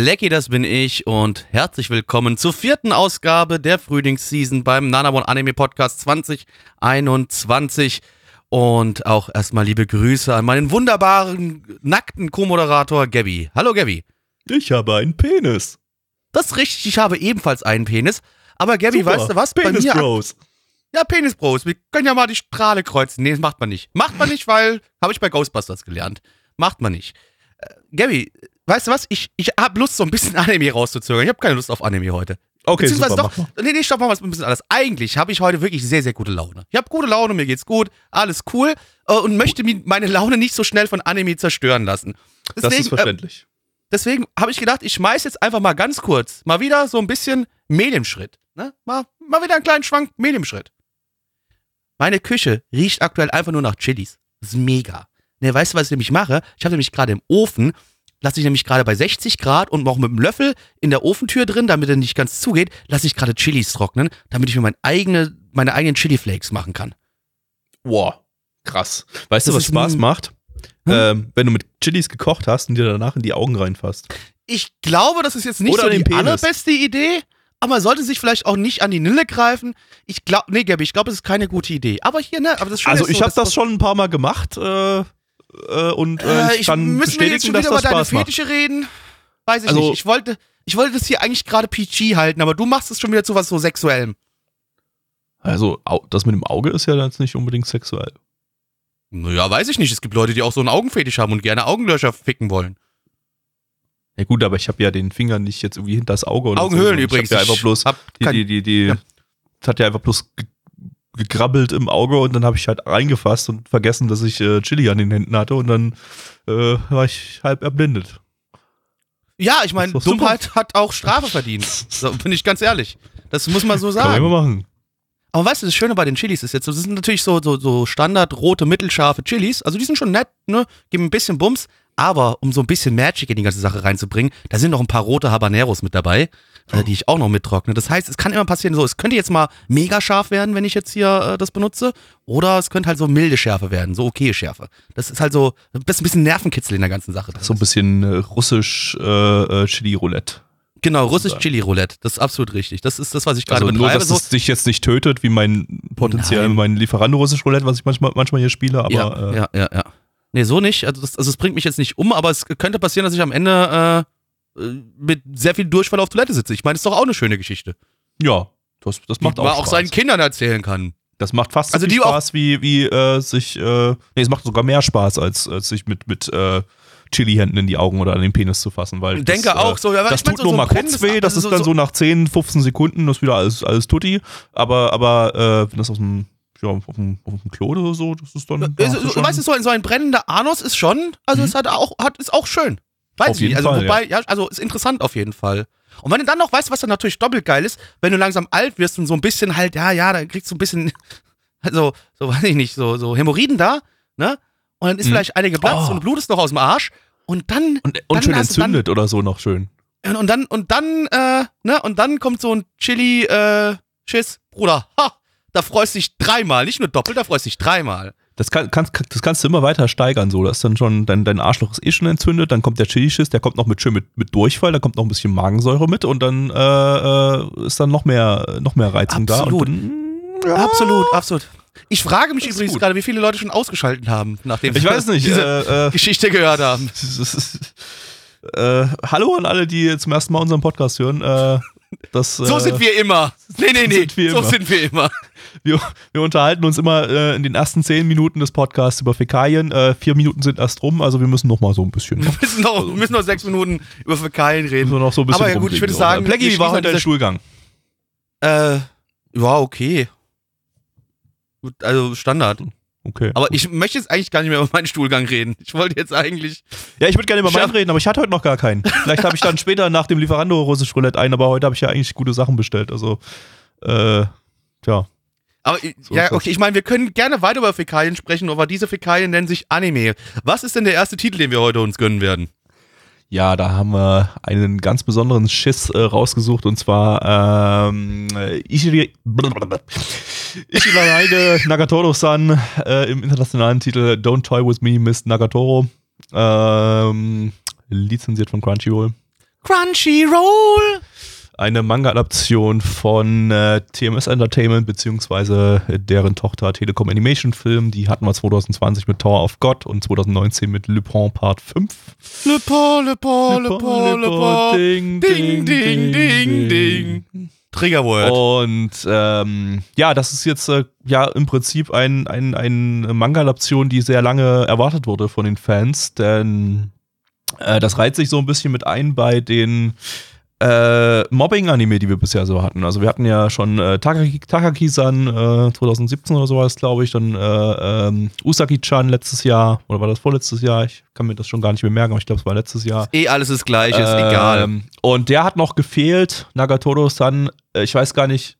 Blackie, das bin ich und herzlich willkommen zur vierten Ausgabe der Frühlingsseason beim Nanamon Anime Podcast 2021. Und auch erstmal liebe Grüße an meinen wunderbaren, nackten Co-Moderator Gabby. Hallo Gabby. Ich habe einen Penis. Das ist richtig, ich habe ebenfalls einen Penis. Aber Gabby, Super. weißt du was? Penis Bei mir, Bros. Ja, Penis Bros. Wir können ja mal die Strahle kreuzen. Nee, das macht man nicht. Macht man nicht, weil, habe ich bei Ghostbusters gelernt. Macht man nicht. Äh, Gabby, weißt du was? Ich, ich habe Lust, so ein bisschen Anime rauszuzögern. Ich habe keine Lust auf Anime heute. Okay, Beziehungsweise super. doch, nee, nee, stopp, machen wir es ein bisschen anders. Eigentlich habe ich heute wirklich sehr, sehr gute Laune. Ich habe gute Laune, mir geht's gut, alles cool äh, und möchte mir meine Laune nicht so schnell von Anime zerstören lassen. Das ist Deswegen, äh, verständlich. deswegen habe ich gedacht, ich schmeiß jetzt einfach mal ganz kurz mal wieder so ein bisschen Mediumschritt. Ne? Mal, mal wieder einen kleinen Schwank Mediumschritt. Meine Küche riecht aktuell einfach nur nach Chilis. Das ist mega. Ne, weißt du, was ich nämlich mache? Ich habe nämlich gerade im Ofen, lasse ich nämlich gerade bei 60 Grad und auch mit dem Löffel in der Ofentür drin, damit er nicht ganz zugeht, lasse ich gerade Chilis trocknen, damit ich mir mein eigene, meine eigenen Chili-Flakes machen kann. Wow, krass. Weißt du, Das was ist Spaß macht? Hm? Ähm, wenn du mit Chilis gekocht hast und dir danach in die Augen reinfasst. Ich glaube, das ist jetzt nicht Oder so die Penis. allerbeste Idee, aber man sollte sich vielleicht auch nicht an die Nille greifen. Ich glaube, nee, Gabi, ich glaube, es ist keine gute Idee. Aber hier, ne, aber das Schöne Also ist ich so, habe das schon ein paar Mal gemacht äh, äh, und äh, Äh, ich kann müssen wir jetzt bestätigen, schon dass wieder über das deine Spaß macht. Fetische reden? Weiß ich Also- nicht. Ich wollte, ich wollte das hier eigentlich gerade PG halten, aber du machst es schon wieder zu was so Sexuellem. Also das mit dem Auge ist ja jetzt nicht unbedingt sexuell. Naja, weiß ich nicht. Es gibt Leute, die auch so einen Augenfetisch haben und gerne Augenlöcher ficken wollen. Ja gut, aber ich habe ja den Finger nicht jetzt irgendwie hinter das Auge oder Augenhöhlen so. übrigens. Ich hab ja einfach bloß hab die, die, die, die Ja. das hat ja einfach bloß ge- gegrabbelt im Auge und dann habe ich halt reingefasst und vergessen, dass ich äh, Chili an den Händen hatte und dann äh, war ich halb erblindet. ja, ich meine, doch super. Dummheit hat auch Strafe verdient. So, bin ich ganz ehrlich. Das muss man so Kann man sagen. machen. Aber weißt du, das Schöne bei den Chilis ist jetzt, das sind natürlich so, so, so Standard rote, mittelscharfe Chilis. Also die sind schon nett, ne? Geben ein bisschen Bums. Aber um so ein bisschen Magic in die ganze Sache reinzubringen, da sind noch ein paar rote Habaneros mit dabei, äh, die ich auch noch mittrockne. Das heißt, es kann immer passieren, so, es könnte jetzt mal mega scharf werden, wenn ich jetzt hier äh, das benutze. Oder es könnte halt so milde Schärfe werden, so okay Schärfe. Das ist halt so, das ist ein bisschen Nervenkitzel in der ganzen Sache. So ein bisschen äh, russisch äh, äh, Chili-Roulette. genau, russisch. Chili Roulette. Das ist absolut richtig. Das ist das, was ich gerade Also nur, betreibe. dass So, es dich jetzt nicht tötet, wie mein potenziell mein Lieferando russisch Roulette, was ich manchmal, manchmal hier spiele, aber ja, äh, ja, ja, ja. Nee, so nicht. Also, das, also es bringt mich jetzt nicht um, aber es könnte passieren, dass ich am Ende äh, mit sehr viel Durchfall auf Toilette sitze. Ich meine, das ist doch auch eine schöne Geschichte. ja, das, das Die macht man auch auch Spaß. seinen Kindern erzählen kann. Das macht fast Also so viel die auch- Spaß wie, wie äh, sich, äh, nee, es macht sogar mehr Spaß, als, als sich mit, mit äh, Chili-Händen in die Augen oder an den Penis zu fassen, weil Ich denke das, auch so. Ja, das mein, tut so, nur so mal kurz weh, das also ist dann so nach 10, 15 Sekunden, das ist wieder alles, alles tutti, aber, aber äh, wenn das aus dem, ja, auf dem, auf dem Klo oder so, das ist dann, ja, ist so, weißt du, so ein, so ein brennender Anus ist schon, also Mhm. es hat auch, hat, ist auch schön. Weiß Auf ich nicht. Also, Fall, wobei, ja. also ist interessant auf jeden Fall. Und wenn du dann noch weißt, was dann natürlich doppelt geil ist, wenn du langsam alt wirst und so ein bisschen halt, ja, ja, dann kriegst du ein bisschen, also, so weiß ich nicht, so, so Hämorrhoiden da, ne? Und dann ist Mhm. vielleicht eine geplatzt Oh. und blutest noch aus dem Arsch. Und dann, und, dann und schön hast du dann- entzündet oder so noch schön. und, und dann, und dann, äh, ne, und dann kommt so ein Chili, äh, Schiss, Bruder, ha, da freust du dich dreimal, nicht nur doppelt, da freust du dich dreimal. Das, kann, kannst, das kannst du immer weiter steigern, so. Das ist dann schon, dein, dein Arschloch ist eh schon entzündet, dann kommt der Chilischiss, der kommt noch mit schön mit, mit Durchfall, da kommt noch ein bisschen Magensäure mit und dann äh, äh, ist dann noch mehr, noch mehr Reizung Absolut. da. Und ja, Absolut, absolut. Ich frage mich übrigens gut. gerade, wie viele Leute schon ausgeschaltet haben, nachdem Ich weiß nicht. diese Äh, äh, Geschichte gehört haben. äh, hallo an alle, die zum ersten Mal unseren Podcast hören. Das, So sind wir immer. Nee, nee, nee. so immer. sind wir immer. Wir, wir unterhalten uns immer äh, in den ersten zehn Minuten des Podcasts über Fäkalien. Äh, vier Minuten sind erst rum, also wir müssen noch mal so ein bisschen. Wir müssen noch, wir müssen noch sechs Minuten über Fäkalien reden. müssen noch so ein bisschen Aber ja gut, ich würde sagen, wir wie war heute dein diese- Schulgang? Äh, ja, okay. Gut, Also Standard. Okay. Aber ich möchte jetzt eigentlich gar nicht mehr über meinen Stuhlgang reden. Ich wollte jetzt eigentlich. Ja, ich würde gerne über meinen reden, aber ich hatte heute noch gar keinen. Vielleicht habe ich dann später nach dem Lieferando russisch Roulette ein, aber heute habe ich ja eigentlich gute Sachen bestellt. Also, äh, tja. Aber ich- So ja, okay, ich meine, wir können gerne weiter über Fäkalien sprechen, aber diese Fäkalien nennen sich Anime. Was ist denn der erste Titel, den wir heute uns gönnen werden? Ja, da haben wir einen ganz besonderen Schiss äh, rausgesucht und zwar ähm, äh, Ishiri Ishiraide Nagatoro-san äh, im internationalen Titel Don't Toy With Me, Miss Nagatoro. Ähm, lizenziert von Crunchyroll. Crunchyroll! Eine Manga-Adaption von äh, TMS Entertainment beziehungsweise deren Tochter Telekom Animation Film. Die hatten wir 2020 mit Tower of God und 2019 mit Lupin Part 5. Le Pont, Le Pont, Le Pont, Le Pont. Ding, Ding, ding, ding, ding. Triggerword. Und ähm, ja, das ist jetzt äh, ja im Prinzip ein, ein, ein Manga-Adaption, die sehr lange erwartet wurde von den Fans, denn äh, das reiht sich so ein bisschen mit ein bei den äh, Mobbing-Anime, die wir bisher so hatten. Also wir hatten ja schon äh, Takaki- Takaki-san äh, 2017 oder sowas, glaube ich, dann äh, ähm, Usagi-chan letztes Jahr, oder war das vorletztes Jahr? Ich kann mir das schon gar nicht mehr merken, aber ich glaube, es war letztes Jahr. eh alles das Gleiche, ist Ähm, egal. Und der hat noch gefehlt, Nagatoro-san, äh, ich weiß gar nicht,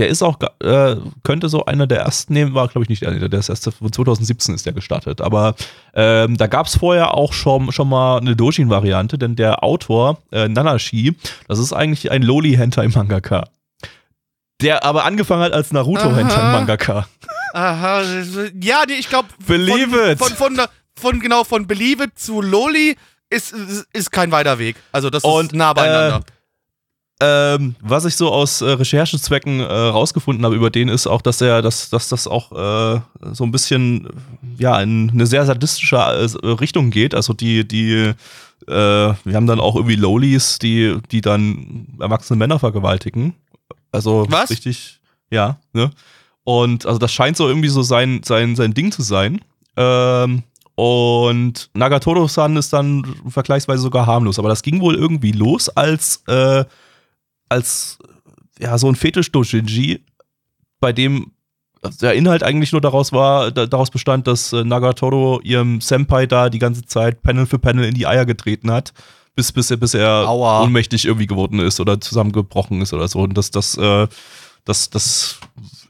der ist auch, äh, könnte so einer der ersten nehmen, war glaube ich nicht der, der ist erst 2017 ist der gestartet, aber ähm, da gab es vorher auch schon, schon mal eine Doshin-Variante, denn der Autor, äh, Nanashi, das ist eigentlich ein Loli-Hentai-Mangaka. Der aber angefangen hat als Naruto-Hentai-Mangaka. Aha, ja, ich glaube, Believe von, it. Von, von, von, genau, von Believe it zu Loli ist, ist, kein weiter Weg. Also das Und, ist nah beieinander. Ähm, was ich so aus äh, Recherchezwecken äh, rausgefunden habe über den ist auch, dass er, dass, dass das auch äh, so ein bisschen ja in eine sehr sadistische äh, Richtung geht. Also die, die, äh, wir haben dann auch irgendwie Lolis, die, die dann erwachsene Männer vergewaltigen. Also Was? richtig, ja, ne? Und also das scheint so irgendwie so sein, sein, sein Ding zu sein. Ähm, und Nagatoro-san ist dann vergleichsweise sogar harmlos. Aber das ging wohl irgendwie los als, äh, als ja, so ein Fetisch-Doshinji, bei dem der Inhalt eigentlich nur daraus war, da, daraus bestand, dass äh, Nagatoro ihrem Senpai da die ganze Zeit Panel für Panel in die Eier getreten hat, bis, bis er, bis er Aua. ohnmächtig irgendwie geworden ist oder zusammengebrochen ist oder so. Und das, das, äh, das, das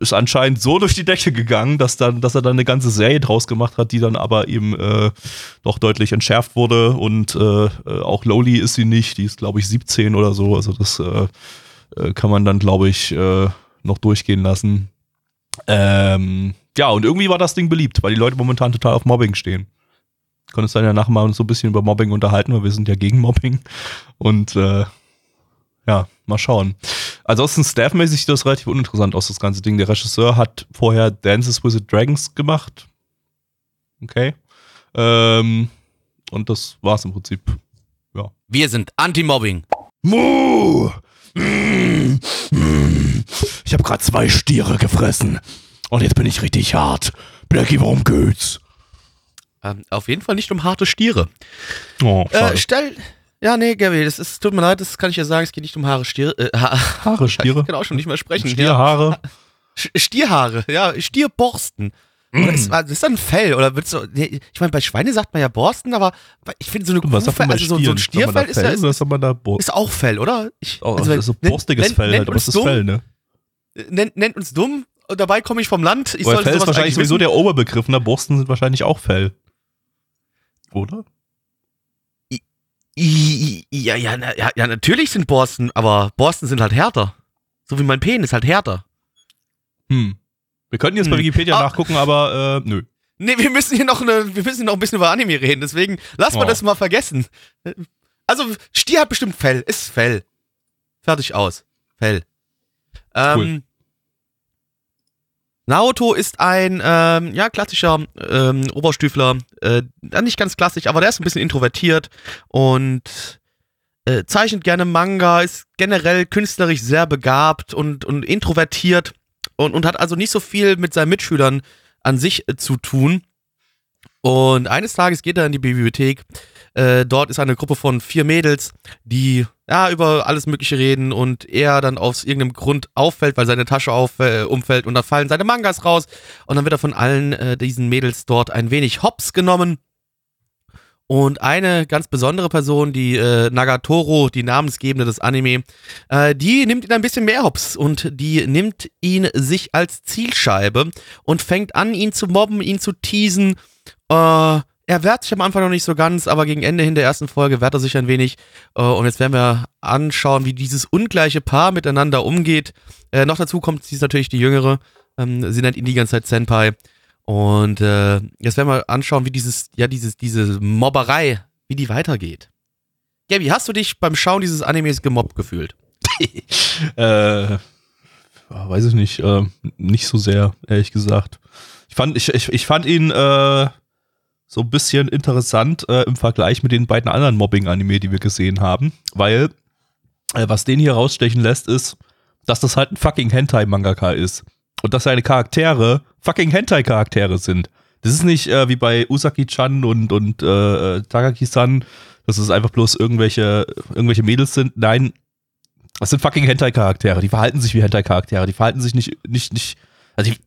ist anscheinend so durch die Decke gegangen, dass, dann, dass er dann eine ganze Serie draus gemacht hat, die dann aber eben äh, doch deutlich entschärft wurde. Und äh, äh, auch Lowly ist sie nicht, die ist, glaube ich, 17 oder so. Also das äh, äh, kann man dann, glaube ich, äh, noch durchgehen lassen. Ähm, ja, und irgendwie war das Ding beliebt, weil die Leute momentan total auf Mobbing stehen. Können uns dann ja nachher mal so ein bisschen über Mobbing unterhalten, weil wir sind ja gegen Mobbing. Und ja, mal schauen. Ansonsten staffmäßig sieht das relativ uninteressant aus, das ganze Ding. Der Regisseur hat vorher Dances with the Dragons gemacht. Okay. Ähm, und das war's im Prinzip. Wir sind Anti-Mobbing. Mu! Ich habe gerade zwei Stiere gefressen. Und jetzt bin ich richtig hart. Blackie, worum geht's? Ähm, auf jeden Fall nicht um harte Stiere. Oh, Äh, stell. Ja, nee, Gabby, das ist, tut mir leid, das kann ich ja sagen, es geht nicht um Haare, Stiere. Äh, ha Haare, Stiere. Ich kann auch schon nicht mehr sprechen. Ja. Stierhaare. Sch- Stierhaare, ja, Stierborsten. Oder ist, das ist dann ein Fell, oder wird's so, ich meine, bei Schweine sagt man ja Borsten, aber ich finde so eine Kuhfell, also so, so ein Stieren? Stierfell ist ja, Fell ist, Bo ist auch Fell, oder? Ich, Oh, also, das ist so borstiges nennt- Fell halt, aber das ist dumm, Fell, ne? Nennt, nennt uns dumm, und dabei komme ich vom Land. Ich Fell ist wahrscheinlich sowieso der Oberbegriff, ne? Borsten sind wahrscheinlich auch Fell. Oder? Ja, ja, ja, ja, natürlich sind Borsten, aber Borsten sind halt härter. So wie mein Penis halt härter. Hm. Wir könnten jetzt bei Hm. Wikipedia Ah. nachgucken, aber äh, nö. Nee, wir müssen hier noch eine, wir müssen hier noch ein bisschen über Anime reden, deswegen lass mal Oh. das mal vergessen. Also, Stier hat bestimmt Fell, ist Fell. Fertig aus. Fell. Ähm, Cool. Naruto ist ein, ähm, ja, klassischer ähm, Oberstüfler. Äh, nicht ganz klassisch, aber der ist ein bisschen introvertiert und äh, zeichnet gerne Manga, ist generell künstlerisch sehr begabt und, und introvertiert und, und hat also nicht so viel mit seinen Mitschülern an sich äh, zu tun. Und eines Tages geht er in die Bibliothek. Äh, dort ist eine Gruppe von vier Mädels, die ja über alles Mögliche reden und er dann aus irgendeinem Grund auffällt, weil seine Tasche auf, äh, umfällt und da fallen seine Mangas raus und dann wird er von allen äh, diesen Mädels dort ein wenig hops genommen. Und eine ganz besondere Person, die äh, Nagatoro, die Namensgebende des Anime, äh, die nimmt ihn ein bisschen mehr hops und die nimmt ihn sich als Zielscheibe und fängt an, ihn zu mobben, ihn zu teasen. Äh, er wehrt sich am Anfang noch nicht so ganz, aber gegen Ende hin der ersten Folge wehrt er sich ein wenig. Äh, und jetzt werden wir anschauen, wie dieses ungleiche Paar miteinander umgeht. Äh, noch dazu kommt, sie ist natürlich die Jüngere. Ähm, sie nennt ihn die ganze Zeit Senpai. Und äh, jetzt werden wir anschauen, wie dieses, ja, dieses, diese Mobberei, wie die weitergeht. Gabi, hast du dich beim Schauen dieses Animes gemobbt gefühlt? äh, weiß ich nicht, äh, nicht so sehr, ehrlich gesagt. Ich fand, ich, ich, ich fand ihn äh, so ein bisschen interessant äh, im Vergleich mit den beiden anderen Mobbing-Anime, die wir gesehen haben, weil äh, was den hier rausstechen lässt, ist, dass das halt ein fucking Hentai-Mangaka ist. Und dass seine Charaktere fucking Hentai-Charaktere sind. Das ist nicht äh, wie bei Usaki-chan und, und äh, Takaki-san, dass es einfach bloß irgendwelche, irgendwelche Mädels sind. Nein, das sind fucking Hentai-Charaktere. Die verhalten sich wie Hentai-Charaktere. Die verhalten sich nicht, nicht, nicht, also die,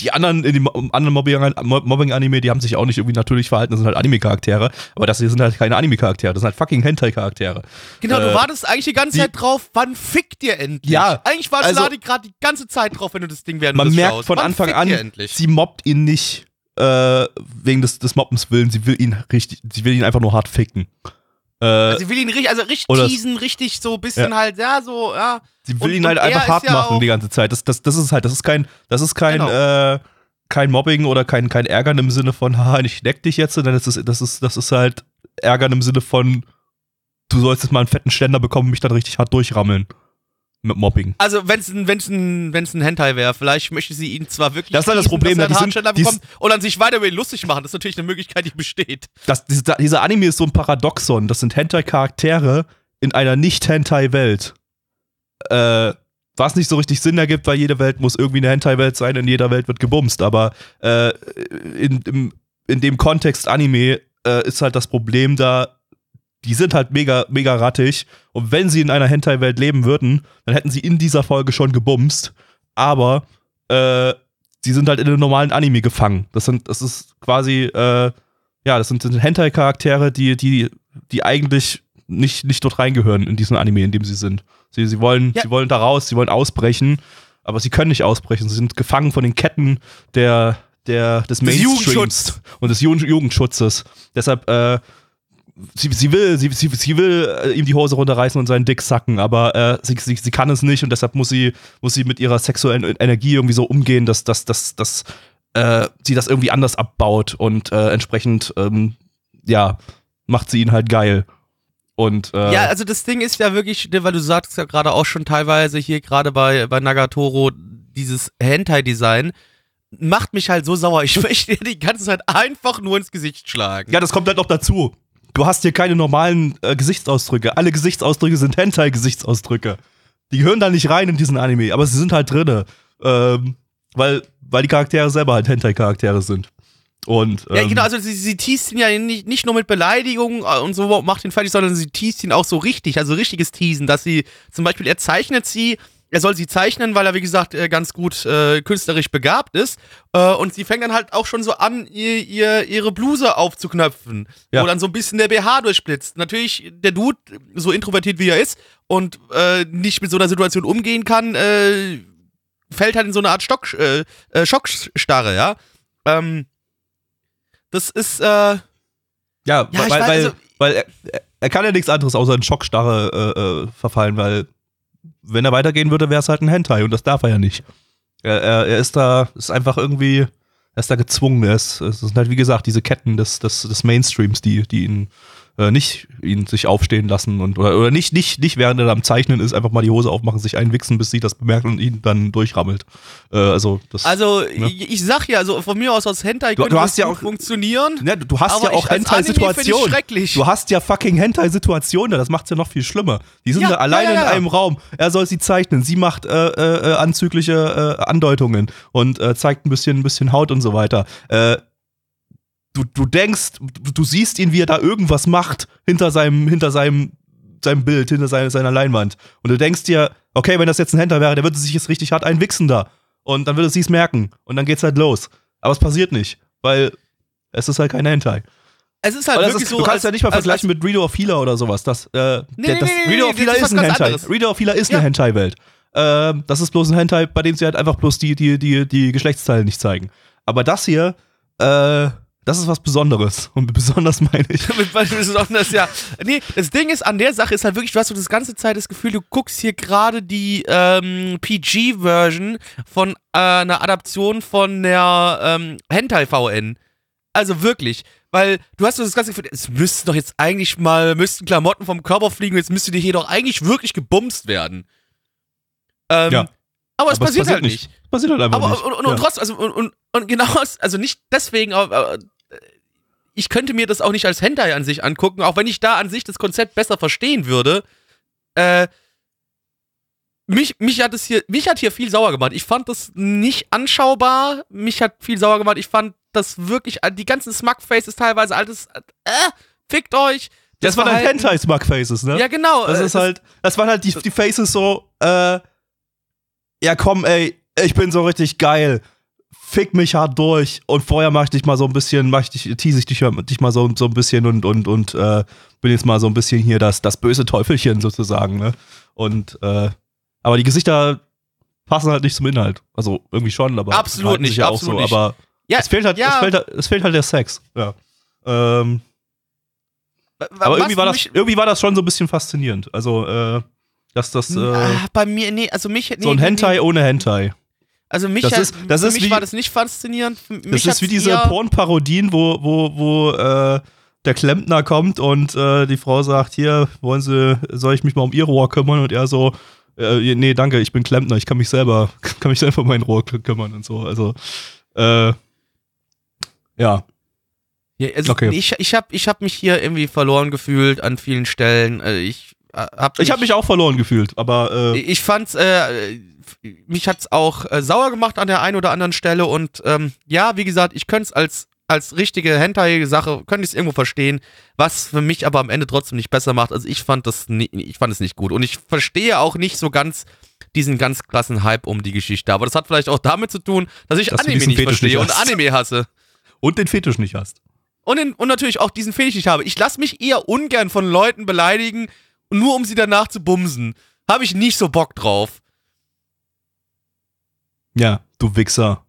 die anderen in dem anderen Mobbing-Anime, die haben sich auch nicht irgendwie natürlich verhalten, das sind halt Anime-Charaktere, aber das hier sind halt keine Anime-Charaktere, das sind halt fucking Hentai-Charaktere. Genau, Äh, du wartest eigentlich die ganze die- Zeit drauf, wann fickt ihr endlich? Ja, Eigentlich war also- Sladi gerade die ganze Zeit drauf, wenn du das Ding während Man du merkt schaust. von wann Anfang an, sie mobbt ihn nicht äh, wegen des, des Mobbens willen, sie will ihn richtig, sie will ihn einfach nur hart ficken. Äh, Sie will ihn richtig, also richtig Oder- teasen, richtig so ein bisschen Ja. halt, ja, so, ja. Sie will Und- ihn halt einfach hart ja machen die ganze Zeit. Das, das, das ist halt, das ist kein, das ist kein, Genau. äh, kein Mobbing oder kein, kein Ärgern im Sinne von, haha, ich neck dich jetzt, sondern das ist, das ist, das ist halt Ärgern im Sinne von, du sollst jetzt mal einen fetten Ständer bekommen und mich dann richtig hart durchrammeln. Mit Mobbing. Also, wenn es ein, wenn's ein, wenn's ein Hentai wäre, vielleicht möchte sie ihn zwar wirklich. Das ist halt das Problem, dass er die einen sind- die bekommt und dann sich weiter über ihn lustig machen. Das ist natürlich eine Möglichkeit, die besteht. Das, dieser, dieser Anime ist so ein Paradoxon. Das sind Hentai-Charaktere in einer Nicht-Hentai-Welt. Äh, was nicht so richtig Sinn ergibt, weil jede Welt muss irgendwie eine Hentai-Welt sein, in jeder Welt wird gebumst. Aber äh, in, im, in dem Kontext Anime äh, ist halt das Problem da, die sind halt mega, mega rattig. Und wenn sie in einer Hentai-Welt leben würden, dann hätten sie in dieser Folge schon gebumst. Aber äh, sie sind halt in einem normalen Anime gefangen. Das sind, das ist quasi, äh, ja, das sind, sind Hentai-Charaktere, die, die, die eigentlich nicht, nicht dort reingehören in diesen Anime, in dem sie sind. Sie, sie, wollen, Ja. sie wollen da raus, sie wollen ausbrechen, aber sie können nicht ausbrechen. Sie sind gefangen von den Ketten der, der, des Mainstreams Jugendschutzes. und des Jugend Jugendschutzes. Deshalb, äh, sie, sie will, sie, sie, sie will äh, ihm die Hose runterreißen und seinen Dick sacken, aber äh, sie, sie, sie kann es nicht und deshalb muss sie, muss sie mit ihrer sexuellen Energie irgendwie so umgehen, dass, dass, dass, dass äh, sie das irgendwie anders abbaut und äh, entsprechend, ähm, ja, macht sie ihn halt geil. Und äh, Ja, also das Ding ist ja wirklich, ne, weil du sagst ja gerade auch schon teilweise hier gerade bei, bei Nagatoro, dieses Hentai-Design macht mich halt so sauer. Ich möchte dir die ganze Zeit einfach nur ins Gesicht schlagen. Ja, das kommt halt noch dazu. Du hast hier keine normalen äh, Gesichtsausdrücke. Alle Gesichtsausdrücke sind Hentai-Gesichtsausdrücke. Die gehören da nicht rein in diesen Anime, aber sie sind halt drinne. Ähm, weil, weil die Charaktere selber halt Hentai-Charaktere sind. Und, ähm, Ja, genau, also sie, sie teast ihn ja nicht, nicht nur mit Beleidigungen äh, und so macht ihn fertig, sondern sie teast ihn auch so richtig, also richtiges Teasen, dass sie zum Beispiel, er zeichnet sie, er soll sie zeichnen, weil er, wie gesagt, äh, ganz gut äh, künstlerisch begabt ist. Äh, und sie fängt dann halt auch schon so an, ihr, ihr, ihre Bluse aufzuknöpfen, Ja. wo dann so ein bisschen der BH durchblitzt. Natürlich, der Dude, so introvertiert wie er ist und äh, nicht mit so einer Situation umgehen kann, äh, fällt halt in so eine Art Stock, äh, Schockstarre, ja. Ähm, das ist, ja, Ja, weil, weiß, weil, also- weil er, er kann ja nichts anderes außer in Schockstarre verfallen, weil wenn er weitergehen würde, wäre es halt ein Hentai und das darf er ja nicht. Er, er, er ist da, ist einfach irgendwie, er ist da gezwungen. Er ist, es sind halt, wie gesagt, diese Ketten des, des, des Mainstreams, die, die ihn äh, nicht ihn sich aufstehen lassen und oder, oder nicht, nicht, nicht während er am Zeichnen ist, einfach mal die Hose aufmachen, sich einwichsen, bis sie das bemerkt und ihn dann durchrammelt. Äh, also das also, Ja. ich, ich sag ja, also von mir aus aus Hentai Du- könnte du das hast ja auch- funktionieren. Ja, du, du hast ja auch Hentai-Situationen. schrecklich. Du hast ja fucking Hentai-Situationen, da, das macht's ja noch viel schlimmer. Die sind Ja, da alleine ja, ja. in einem Raum. Er soll sie zeichnen. Sie macht äh, äh, äh, anzügliche äh, Andeutungen und äh, zeigt ein bisschen, ein bisschen Haut und so weiter. Äh, du, du denkst, du, siehst ihn, wie er da irgendwas macht hinter seinem, hinter seinem, seinem Bild, hinter seiner, seiner Leinwand. Und du denkst dir, okay, wenn das jetzt ein Händler wäre, der würde sich jetzt richtig hart einwichsen da. Und dann würde sie es merken. Und dann geht's halt los. Aber es passiert nicht, weil es ist halt kein Hentai. Es ist halt Aber wirklich ist, so. du kannst als- ja nicht mal als- vergleichen mit Reader of Healer oder sowas. Das, äh, Nee, das, nee, nee, Reader of Healer ist ein Hentai. anderes. Reader of Healer ist Ja. eine Hentai-Welt. Ähm, das ist bloß ein Hentai, bei dem sie halt einfach bloß die, die, die, die Geschlechtsteile nicht zeigen. Aber das hier, äh, das ist was Besonderes. Und besonders meine ich. mit besonders, ja. Nee, das Ding ist, an der Sache ist halt wirklich, du hast so das ganze Zeit das Gefühl, du guckst hier gerade die ähm, PG-Version von äh, einer Adaption von der ähm, Hentai-VN. Also wirklich. Weil du hast so das ganze Gefühl, es müssten doch jetzt eigentlich mal, müssten Klamotten vom Körper fliegen, jetzt müsste dir hier doch eigentlich wirklich gebumst werden. Ähm, Ja. Aber es Aber passiert, halt nicht. Passiert halt einfach Aber nicht. und, und, und ja. trotzdem, also, und, und, und genau, also nicht deswegen, aber ich könnte mir das auch nicht als Hentai an sich angucken, auch wenn ich da an sich das Konzept besser verstehen würde. Äh, mich, mich hat es hier, mich hat hier viel sauer gemacht. Ich fand das nicht anschaubar. Mich hat viel sauer gemacht. Ich fand das wirklich, äh, die ganzen Smugfaces teilweise, alles, äh, fickt euch. Das waren halt Verhalten- Hentai-Smug-Faces, ne? Ja, genau. Das äh, ist halt, das waren halt die, die Faces so, äh, ja komm, ey, ich bin so richtig geil. Fick mich hart durch und vorher mach ich dich mal so ein bisschen, mach ich dich, tease ich dich, dich mal so, so ein bisschen und, und, und äh, bin jetzt mal so ein bisschen hier das, das böse Teufelchen sozusagen, ne? Und, äh, aber die Gesichter passen halt nicht zum Inhalt. Also irgendwie schon, aber Absolut nicht, ja auch absolut so, nicht. aber Ja, es fehlt halt, ja. es fehlt halt, es fehlt halt der Sex, ja. Ähm, aber irgendwie war, das, irgendwie war das schon so ein bisschen faszinierend. Also, äh, dass das äh, Ah, bei mir, nee, also mich, nee, so ein Hentai nee. ohne Hentai. Also mich, Das ist- das für ist mich wie- war das nicht faszinierend. Das ist wie diese Pornparodien, wo, wo, wo äh, der Klempner kommt und äh, die Frau sagt, hier, wollen Sie, soll ich mich mal um Ihr Rohr kümmern? Und er so, äh, nee, danke, ich bin Klempner, ich kann mich selber, kann mich selber um mein Rohr kü- kümmern und so. Also, äh, ja. Ja, also Okay. Ich, ich habe ich hab mich hier irgendwie verloren gefühlt an vielen Stellen. Äh, Ich hab Ich habe mich auch verloren gefühlt, aber äh, Ich fand's, äh, mich hat's auch äh, sauer gemacht an der einen oder anderen Stelle und ähm, ja, wie gesagt, ich könnte es als als richtige Hentai-Sache, könnte ich es irgendwo verstehen, was für mich aber am Ende trotzdem nicht besser macht. Also ich fand das, nie, ich fand es nicht gut und ich verstehe auch nicht so ganz diesen ganz krassen Hype um die Geschichte. Aber das hat vielleicht auch damit zu tun, dass ich Dass Anime nicht Fetisch verstehe nicht und. Anime hasse. und den Fetisch nicht hast. Und, in, und natürlich auch diesen Fetisch nicht habe. Ich lasse mich eher ungern von Leuten beleidigen, nur um sie danach zu bumsen. Habe ich nicht so Bock drauf. Ja, du Wichser.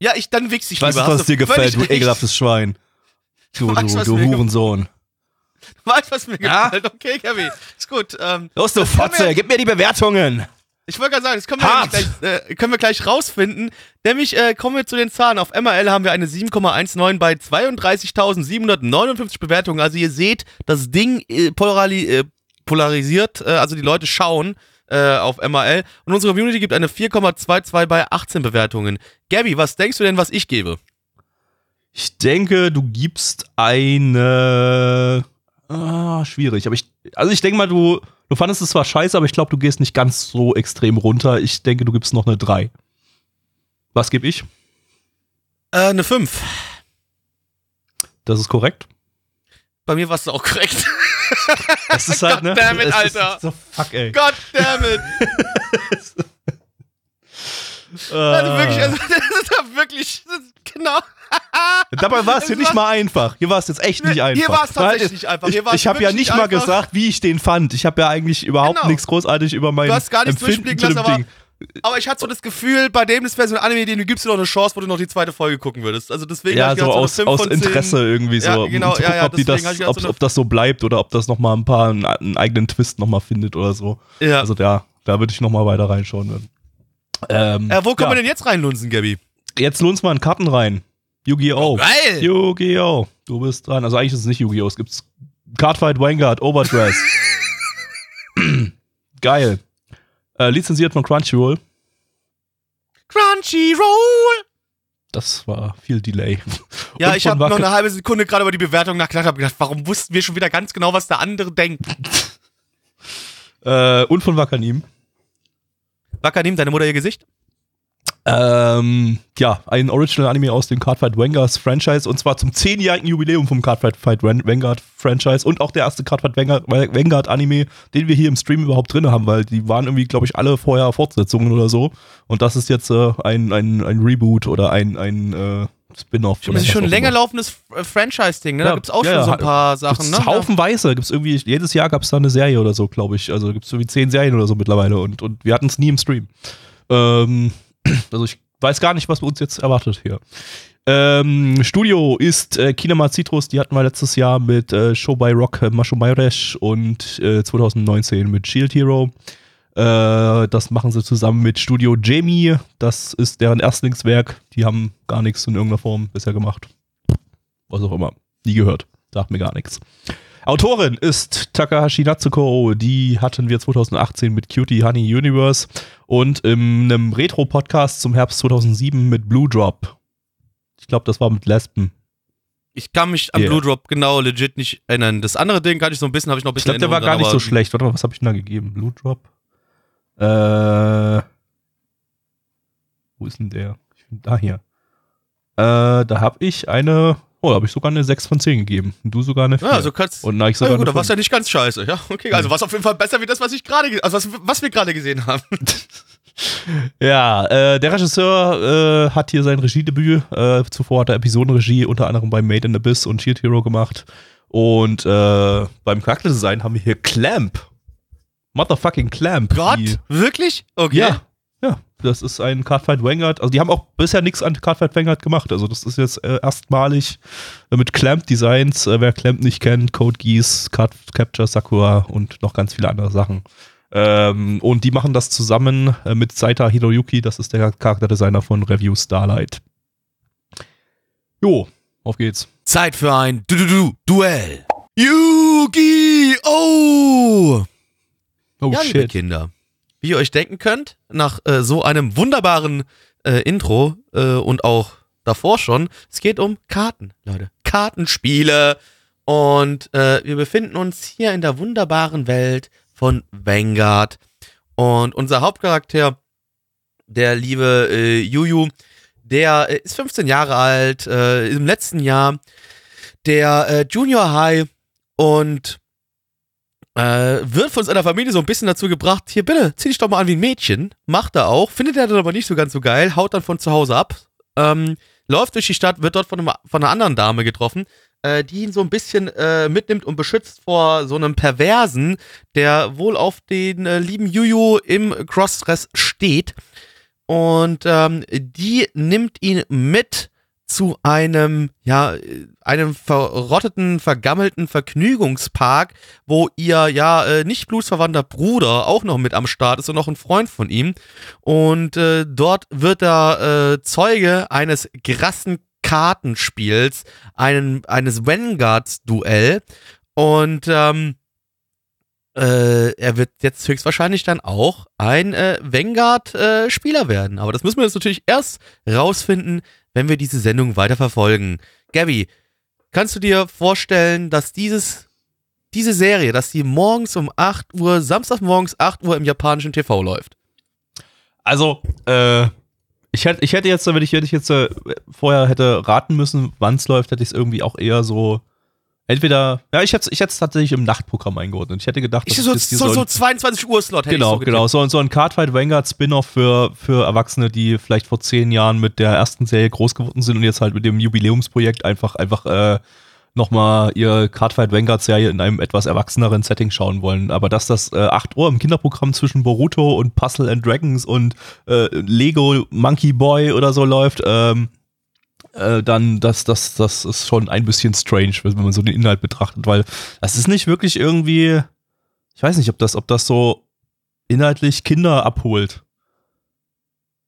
Ja, ich dann wichs ich Ich weiß lieber. nicht, Hast was du dir gefällt, du ekelhaftes Schwein. Du, Weißt, du, was du Hurensohn. Weißt was mir Ja? gefällt? Okay, Gabi. Ist gut. Ähm, Los, du Fotze, gib mir die Bewertungen. ich wollte gerade sagen, das können wir, gleich, äh, können wir gleich rausfinden. Nämlich äh, kommen wir zu den Zahlen. Auf MRL haben wir eine 7,19 bei 32.759 Bewertungen. Also ihr seht, das Ding äh, äh, polarisiert, äh, also die Leute schauen äh, auf MRL. Und unsere Community gibt eine 4,22 bei 18 Bewertungen. Gabi, was denkst du denn, was ich gebe? Ich denke, du gibst eine. Ah, schwierig. Aber ich. Also ich denke mal, du, du fandest es zwar scheiße, aber ich glaube, du gehst nicht ganz so extrem runter. Ich denke, du gibst noch eine 3. Was gebe ich? Äh, eine 5. Das ist korrekt. Bei mir war es auch korrekt. Das ist halt, ne? Goddammit, es Alter. So, fuck, ey. God damn it. Also wirklich, Äh, also das ist ja wirklich, ist genau. Dabei war es hier nicht mal einfach. Hier war es jetzt echt nicht Hier einfach. war es tatsächlich nicht einfach. Hier Ich, ich habe ja nicht mal einfach. gesagt, wie ich den fand. Ich habe ja eigentlich überhaupt Genau. nichts großartig über mein Du hast gar nichts durchblicken lassen, aber- Ding. Aber ich hatte so das Gefühl, bei dem, das wäre so ein Anime, den du gibst dir noch eine Chance, wo du noch die zweite Folge gucken würdest. Also deswegen Ja, so gedacht, aus, 5 aus von 10. Interesse irgendwie so. Ja, genau, zu ja, gucken, ja, ob, die das, gedacht, ob, so ob das so bleibt oder ob das nochmal ein paar einen, einen eigenen Twist nochmal findet oder so. Ja. Also ja, da würde ich nochmal weiter reinschauen. Dann. Ähm, äh, wo können ja. wir denn jetzt reinlunzen, Gabi? Jetzt lohnt es mal in Karten rein. Yu-Gi-Oh! Geil! Yu-Gi-Oh! Du bist dran. Also eigentlich ist es nicht Yu-Gi-Oh! Es gibt Cardfight Vanguard, Overdress. Geil. Äh, lizenziert von Crunchyroll. Crunchyroll! Das war viel Delay. Ja, ich habe noch eine halbe Sekunde gerade über die Bewertung nachgedacht, habe gedacht, warum wussten wir schon wieder ganz genau, was der andere denkt? Äh, und von Wakanim. Wacker, nimm deine Mutter ihr Gesicht. Ähm, ja, ein Original-Anime aus dem Cardfight Vanguard Franchise und zwar zum 10-jährigen Jubiläum vom Cardfight Fight Vanguard Franchise und auch der erste Cardfight Vanguard, Vanguard Anime, den wir hier im Stream überhaupt drin haben, weil die waren irgendwie, glaube ich, alle vorher Fortsetzungen oder so. Und das ist jetzt äh, ein, ein, ein Reboot oder ein, ein äh, Spin-off. Das ist schon ein länger laufendes äh, Franchise-Ding, ne? Da Ja, gibt es auch ja, schon so ein paar Sachen, Gibt's ne? haufenweise. Gibt's irgendwie, jedes Jahr gab es da eine Serie oder so, glaube ich. Also gibt es irgendwie zehn Serien oder so mittlerweile und, und wir hatten es nie im Stream. Ähm, also ich weiß gar nicht, was uns jetzt erwartet hier. Ähm, Studio ist äh, Kinema Citrus, die hatten wir letztes Jahr mit äh, Show by Rock äh, Masho Mayresh und äh, 2019 mit Shield Hero. Äh, das machen sie zusammen mit Studio Jamie. Das ist deren Erstlingswerk. Die haben gar nichts in irgendeiner Form bisher gemacht. Was auch immer. Nie gehört. Sagt mir gar nichts. Autorin ist Takahashi Natsuko. Die hatten wir 2018 mit Cutie Honey Universe und in einem Retro-Podcast zum Herbst 2007 mit Blue Drop. Ich glaube, das war mit Lesben. Ich kann mich an Yeah. Blue Drop genau legit nicht erinnern. Das andere Ding kann ich so ein bisschen, habe ich noch ein Ich bisschen glaube, der war gar nicht so schlecht. Warte mal, was habe ich denn da gegeben? Blue Drop? Äh. Wo ist denn der? Ich bin da hier. Äh, da habe ich eine. Oh, da habe ich sogar eine 6 von 10 gegeben. Und du sogar eine 4. Ja, also kannst. und Nike sogar gut, da eine war es ja 5. nicht ganz scheiße. Ja, okay. Also war es auf jeden Fall besser wie das, was ich gerade, ge- also was, was wir gerade gesehen haben. Ja, äh, der Regisseur äh, hat hier sein Regiedebüt. Äh, zuvor hat er Episodenregie unter anderem bei Made in Abyss und Shield Hero gemacht. Und äh, beim Charakterdesign haben wir hier Clamp. Motherfucking Clamp. Gott, Die, wirklich? Okay. ja, ja, das ist ein Cardfight Vanguard. Also die haben auch bisher nichts an Cardfight Vanguard gemacht. Also das ist jetzt äh, erstmalig äh, mit Clamp Designs. Äh, wer Clamp nicht kennt, Code Geass, Card Capture Sakura und noch ganz viele andere Sachen. Ähm, und die machen das zusammen äh, mit Saita Hiroyuki. Das ist der Charakterdesigner von Review Starlight. Jo, auf geht's. Zeit für ein du du du Duell. Yu-Gi-Oh! Oh ja, liebe Kinder, wie ihr euch denken könnt, nach äh, so einem wunderbaren äh, Intro äh, und auch davor schon, es geht um Karten, Leute. Kartenspiele. Und äh, wir befinden uns hier in der wunderbaren Welt von Vanguard. Und unser Hauptcharakter, der liebe äh, Juju, der äh, ist 15 Jahre alt, äh, im letzten Jahr der äh, Junior High und äh, wird von seiner Familie so ein bisschen dazu gebracht, hier bitte, zieh dich doch mal an wie ein Mädchen. Macht er auch, findet er dann aber nicht so ganz so geil, haut dann von zu Hause ab, ähm, läuft durch die Stadt, wird dort von, einem, von einer anderen Dame getroffen, äh, die ihn so ein bisschen äh, mitnimmt und beschützt vor so einem Perversen, der wohl auf den äh, lieben Juju im Crossdress steht. Und ähm, die nimmt ihn mit zu einem, ja, äh, einem verrotteten, vergammelten Vergnügungspark, wo ihr ja äh, nicht blutsverwandter Bruder auch noch mit am Start ist und noch ein Freund von ihm. Und äh, dort wird er äh, Zeuge eines krassen Kartenspiels, einen, eines Vanguards-Duell. Und ähm, äh, er wird jetzt höchstwahrscheinlich dann auch ein äh, Vanguard-Spieler werden. Aber das müssen wir jetzt natürlich erst rausfinden, wenn wir diese Sendung weiter verfolgen. Gabby, kannst du dir vorstellen, dass dieses, diese Serie, dass die morgens um 8 Uhr, Samstagmorgens 8 Uhr im japanischen TV läuft? Also, äh, ich hätte, ich hätte jetzt, wenn ich, wenn ich jetzt äh, vorher hätte raten müssen, wann es läuft, hätte ich es irgendwie auch eher so. Entweder, ja, ich hätte ich es tatsächlich im Nachtprogramm eingeordnet. Ich hätte gedacht, Ich das so, so, so so ein- 22 Uhr Slot hätte Genau, ich so genau. So, so ein Cardfight Vanguard Spin-off für, für Erwachsene, die vielleicht vor zehn Jahren mit der ersten Serie groß geworden sind und jetzt halt mit dem Jubiläumsprojekt einfach, einfach äh, nochmal ihre Cardfight Vanguard Serie in einem etwas erwachseneren Setting schauen wollen. Aber dass das äh, 8 Uhr im Kinderprogramm zwischen Boruto und Puzzle and Dragons und äh, Lego Monkey Boy oder so läuft, ähm, äh, dann das, das, das ist schon ein bisschen strange, wenn man so den Inhalt betrachtet, weil das ist nicht wirklich irgendwie, ich weiß nicht, ob das, ob das so inhaltlich Kinder abholt.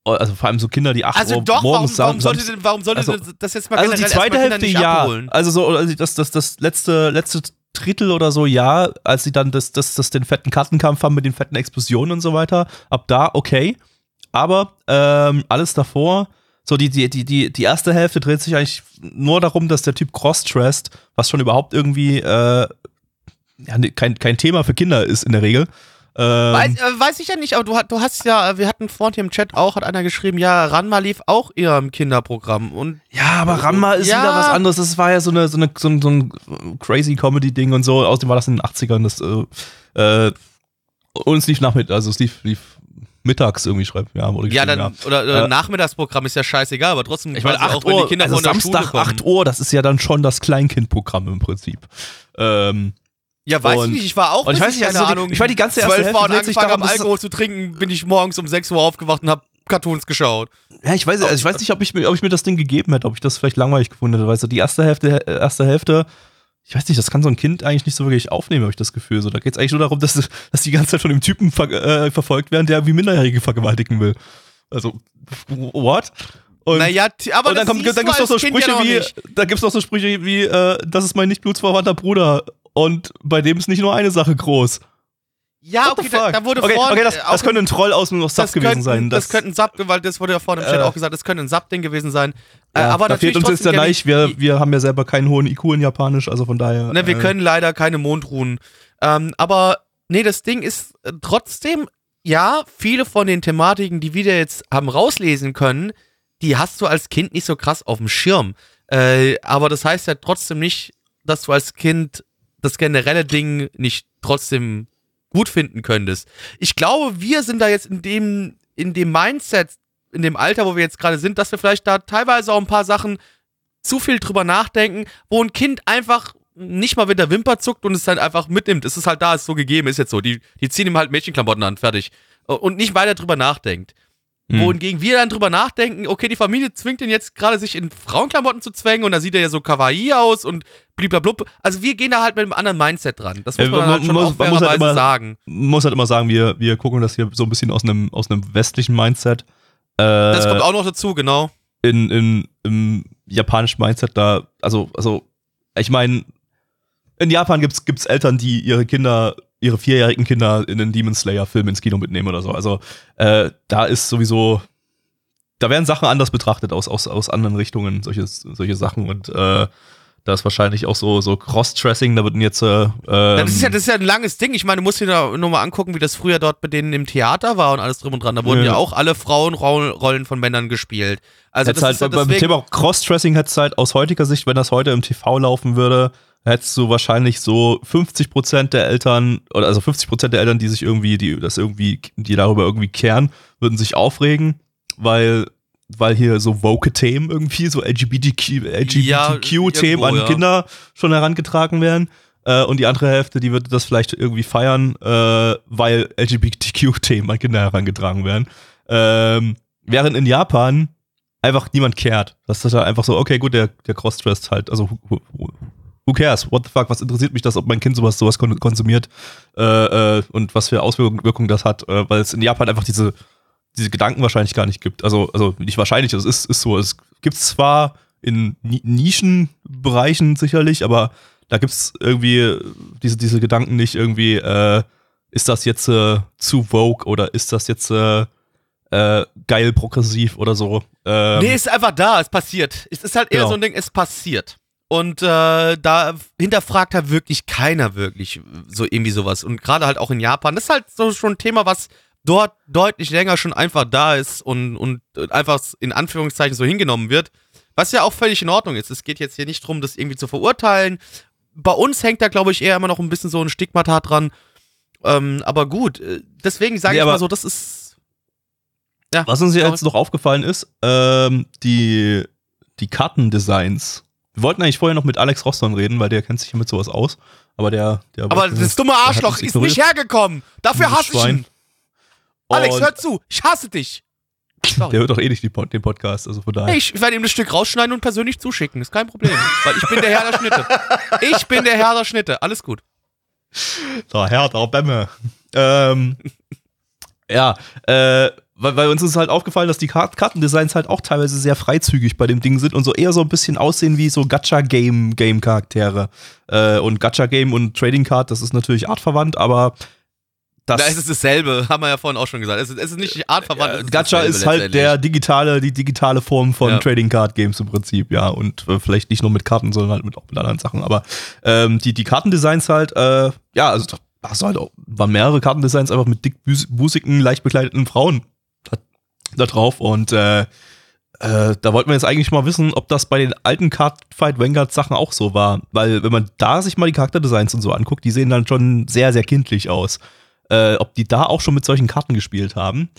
Also vor allem so Kinder, die 8 Also Uhr doch, warum, morgens warum sam- sollte, denn, warum sollte Also- das jetzt mal also die zweite Hälfte ja. abholen? Also so, also das, das, das letzte, letzte Drittel oder so, ja, als sie dann das, das, das den fetten Kartenkampf haben mit den fetten Explosionen und so weiter, ab da okay. Aber ähm, alles davor, so die, die, die, die, die erste Hälfte dreht sich eigentlich nur darum, dass der Typ cross-dressed, was schon überhaupt irgendwie äh, ja, kein, kein Thema für Kinder ist in der Regel. Ähm, Weiß, äh, weiß ich ja nicht, aber du, du hast ja, wir hatten vorhin hier im Chat auch, hat einer geschrieben, ja, Ranma lief auch eher im Kinderprogramm. Und Ja, aber Ranma ist Ja. wieder was anderes. Das war ja so, eine, so, eine, so, ein, so ein crazy Comedy-Ding und so. Außerdem war das in den 80ern. Das, äh, äh, und es lief nachmittags, also es lief, lief mittags irgendwie, schreibt. Ja, wurde ja, dann, oder, oder Äh, Nachmittagsprogramm ist ja scheißegal, aber trotzdem, Ich meine, 8 Uhr, also von der Samstag Schule kommen. 8 Uhr, das ist ja dann schon das Kleinkindprogramm im Prinzip. Ähm, Ja, weiß Und- ich nicht, ich war auch, ich weiß nicht, keine also die- Ahnung, ich war die ganze erste 12 Hälfte war und angefangen darum, Alkohol zu trinken, bin ich morgens um 6 Uhr aufgewacht und habe Cartoons geschaut. ja, ich weiß, also ich weiß nicht, ob ich, mir, ob ich mir das Ding gegeben hätte, ob ich das vielleicht langweilig gefunden hätte. Weißt du, die erste Hälfte, erste Hälfte, ich weiß nicht, das kann so ein Kind eigentlich nicht so wirklich aufnehmen, habe ich das Gefühl. So, da geht es eigentlich nur darum, dass, dass die ganze Zeit von dem Typen ver äh, verfolgt werden, der wie Minderjährige vergewaltigen will. Also, what? Und, naja, aber und dann, kommt, dann gibt's noch so Sprüche ja wie, da gibt's noch so Sprüche wie, äh, das ist mein nicht blutsverwandter Bruder. Und bei dem ist nicht nur eine Sache groß. Ja, What okay, da, da wurde okay, vorhin, okay, das, äh, das könnte ein Troll aus dem Sub das gewesen könnten, sein. Das, könnte ein Sub, weil das wurde ja vorhin im Chat Äh, auch gesagt, das könnte ein Sub-Ding gewesen sein. Äh, Ja, aber da fehlt uns jetzt der gerne- Wir, wir haben ja selber keinen hohen IQ in Japanisch, also von daher. Ne, wir äh, können leider keine Mondruhen. Ähm, aber nee, das Ding ist äh, trotzdem, ja, viele von den Thematiken, die wir jetzt haben rauslesen können, die hast du als Kind nicht so krass auf dem Schirm. Aber das heißt ja trotzdem nicht, dass du als Kind das generelle Ding nicht trotzdem gut finden könntest. Ich glaube, wir sind da jetzt in dem, in dem Mindset, in dem Alter, wo wir jetzt gerade sind, dass wir vielleicht da teilweise auch ein paar Sachen zu viel drüber nachdenken, wo ein Kind einfach nicht mal mit der Wimper zuckt und es halt einfach mitnimmt. Es ist halt da, ist so gegeben, ist jetzt so. Die, die ziehen ihm halt Mädchenklamotten an, fertig. Und nicht weiter drüber nachdenkt. Hm. Wohingegen wir dann drüber nachdenken, okay, die Familie zwingt ihn jetzt gerade, sich in Frauenklamotten zu zwängen und da sieht er ja so kawaii aus und bliblablub. Also wir gehen da halt mit einem anderen Mindset dran. Das muss Ja, man man halt schon muss- auch man muss halt immer- sagen. muss halt immer sagen, wir, wir gucken das hier so ein bisschen aus einem, aus einem westlichen Mindset. Äh, Das kommt auch noch dazu, genau. in, in, im japanischen Mindset da, also, also, ich meine, in Japan gibt's, gibt's Eltern, die ihre Kinder, ihre vierjährigen Kinder in den Demon Slayer-Film ins Kino mitnehmen oder so. Also, äh, da ist sowieso, da werden Sachen anders betrachtet aus, aus, aus anderen Richtungen, solche, solche Sachen und, äh, da ist wahrscheinlich auch so, so Cross-Dressing, da wird jetzt, äh, Ja, das, ist ja, ähm, das ist ja ein langes Ding. Ich meine, du musst dir da nur mal angucken, wie das früher dort bei denen im Theater war und alles drum und dran. Da wurden ja, Ja. auch alle Frauenrollen von Männern gespielt. Also das halt ist ja beim Thema Cross-Dressing hättest halt aus heutiger Sicht, wenn das heute im TV laufen würde, hättest du wahrscheinlich so 50% der Eltern, oder also 50% der Eltern, die sich irgendwie, die das irgendwie, die darüber irgendwie kehren, würden sich aufregen, weil, weil hier so Vogue-Themen irgendwie, so LGBTQ, LGBTQ-Themen irgendwo, an ja. Kinder schon herangetragen werden. Äh, und die andere Hälfte, die würde das vielleicht irgendwie feiern, äh, weil LGBTQ-Themen an Kinder herangetragen werden. Ähm, während in Japan einfach niemand kehrt. Das ist halt einfach so, okay, gut, der, der Crossdressed halt, also who, cares? What the fuck? Was interessiert mich das, ob mein Kind sowas, sowas kon konsumiert äh, äh, und was für Auswirkungen Wirkungen das hat, äh, weil es in Japan einfach diese, diese Gedanken wahrscheinlich gar nicht gibt. Also, also nicht wahrscheinlich, es ist, ist so. Es gibt zwar in Ni Nischenbereichen sicherlich, aber da gibt es irgendwie diese, diese Gedanken nicht irgendwie, äh, ist das jetzt äh, zu Vogue oder ist das jetzt äh, äh, geil progressiv oder so. Ähm, nee, es ist einfach da, es passiert. Es ist halt eher Genau. so ein Ding, es passiert. Und äh, da hinterfragt halt wirklich keiner wirklich so irgendwie sowas. Und gerade halt auch in Japan, das ist halt so schon ein Thema, was dort deutlich länger schon einfach da ist und, und einfach in Anführungszeichen so hingenommen wird. Was ja auch völlig in Ordnung ist. Es geht jetzt hier nicht darum, das irgendwie zu verurteilen. Bei uns hängt da, glaube ich, eher immer noch ein bisschen so ein Stigmata dran. Ähm, aber gut, äh, deswegen sage Nee, ich mal so, das ist. Ja, Was uns sorry. jetzt noch aufgefallen ist, ähm, die, die Kartendesigns. Wir wollten eigentlich vorher noch mit Alex Roston reden, weil der kennt sich mit sowas aus. Aber der, der Aber das dumme der hat Arschloch ist nicht hergekommen. Dafür hasse ich Schwein. ihn. Alex, hör zu. Ich hasse dich. Sorry. Der hört doch eh nicht Pod- den Podcast, also von daher. Hey, ich werde ihm das Stück rausschneiden und persönlich zuschicken. Ist kein Problem. Weil ich bin der Herr der Schnitte. Ich bin der Herr der Schnitte. Alles gut. Der Herr der Bämme. Ähm, ja, äh, weil, weil uns ist halt aufgefallen, dass die Kart Kartendesigns halt auch teilweise sehr freizügig bei dem Ding sind und so eher so ein bisschen aussehen wie so Gacha-Game-Game-Charaktere. Äh, und Gacha-Game und Trading Card, das ist natürlich artverwandt, aber das Da ist es dasselbe. Haben wir ja vorhin auch schon gesagt. Es ist, es ist nicht artverwandt. ist Gacha ist halt der digitale, die digitale Form von Ja. Trading Card Games im Prinzip, ja. Und äh, vielleicht nicht nur mit Karten, sondern halt mit, auch mit anderen Sachen. Aber ähm, die, die Kartendesigns halt, äh, ja, also Ach so, halt auch, waren mehrere Kartendesigns einfach mit dickbusigen, leicht bekleideten Frauen da, drauf und äh, äh, da wollten wir jetzt eigentlich mal wissen, ob das bei den alten Cardfight Vanguard Sachen auch so war, weil wenn man da sich mal die Charakterdesigns und so anguckt, die sehen dann schon sehr, sehr kindlich aus. Äh, ob die da auch schon mit solchen Karten gespielt haben.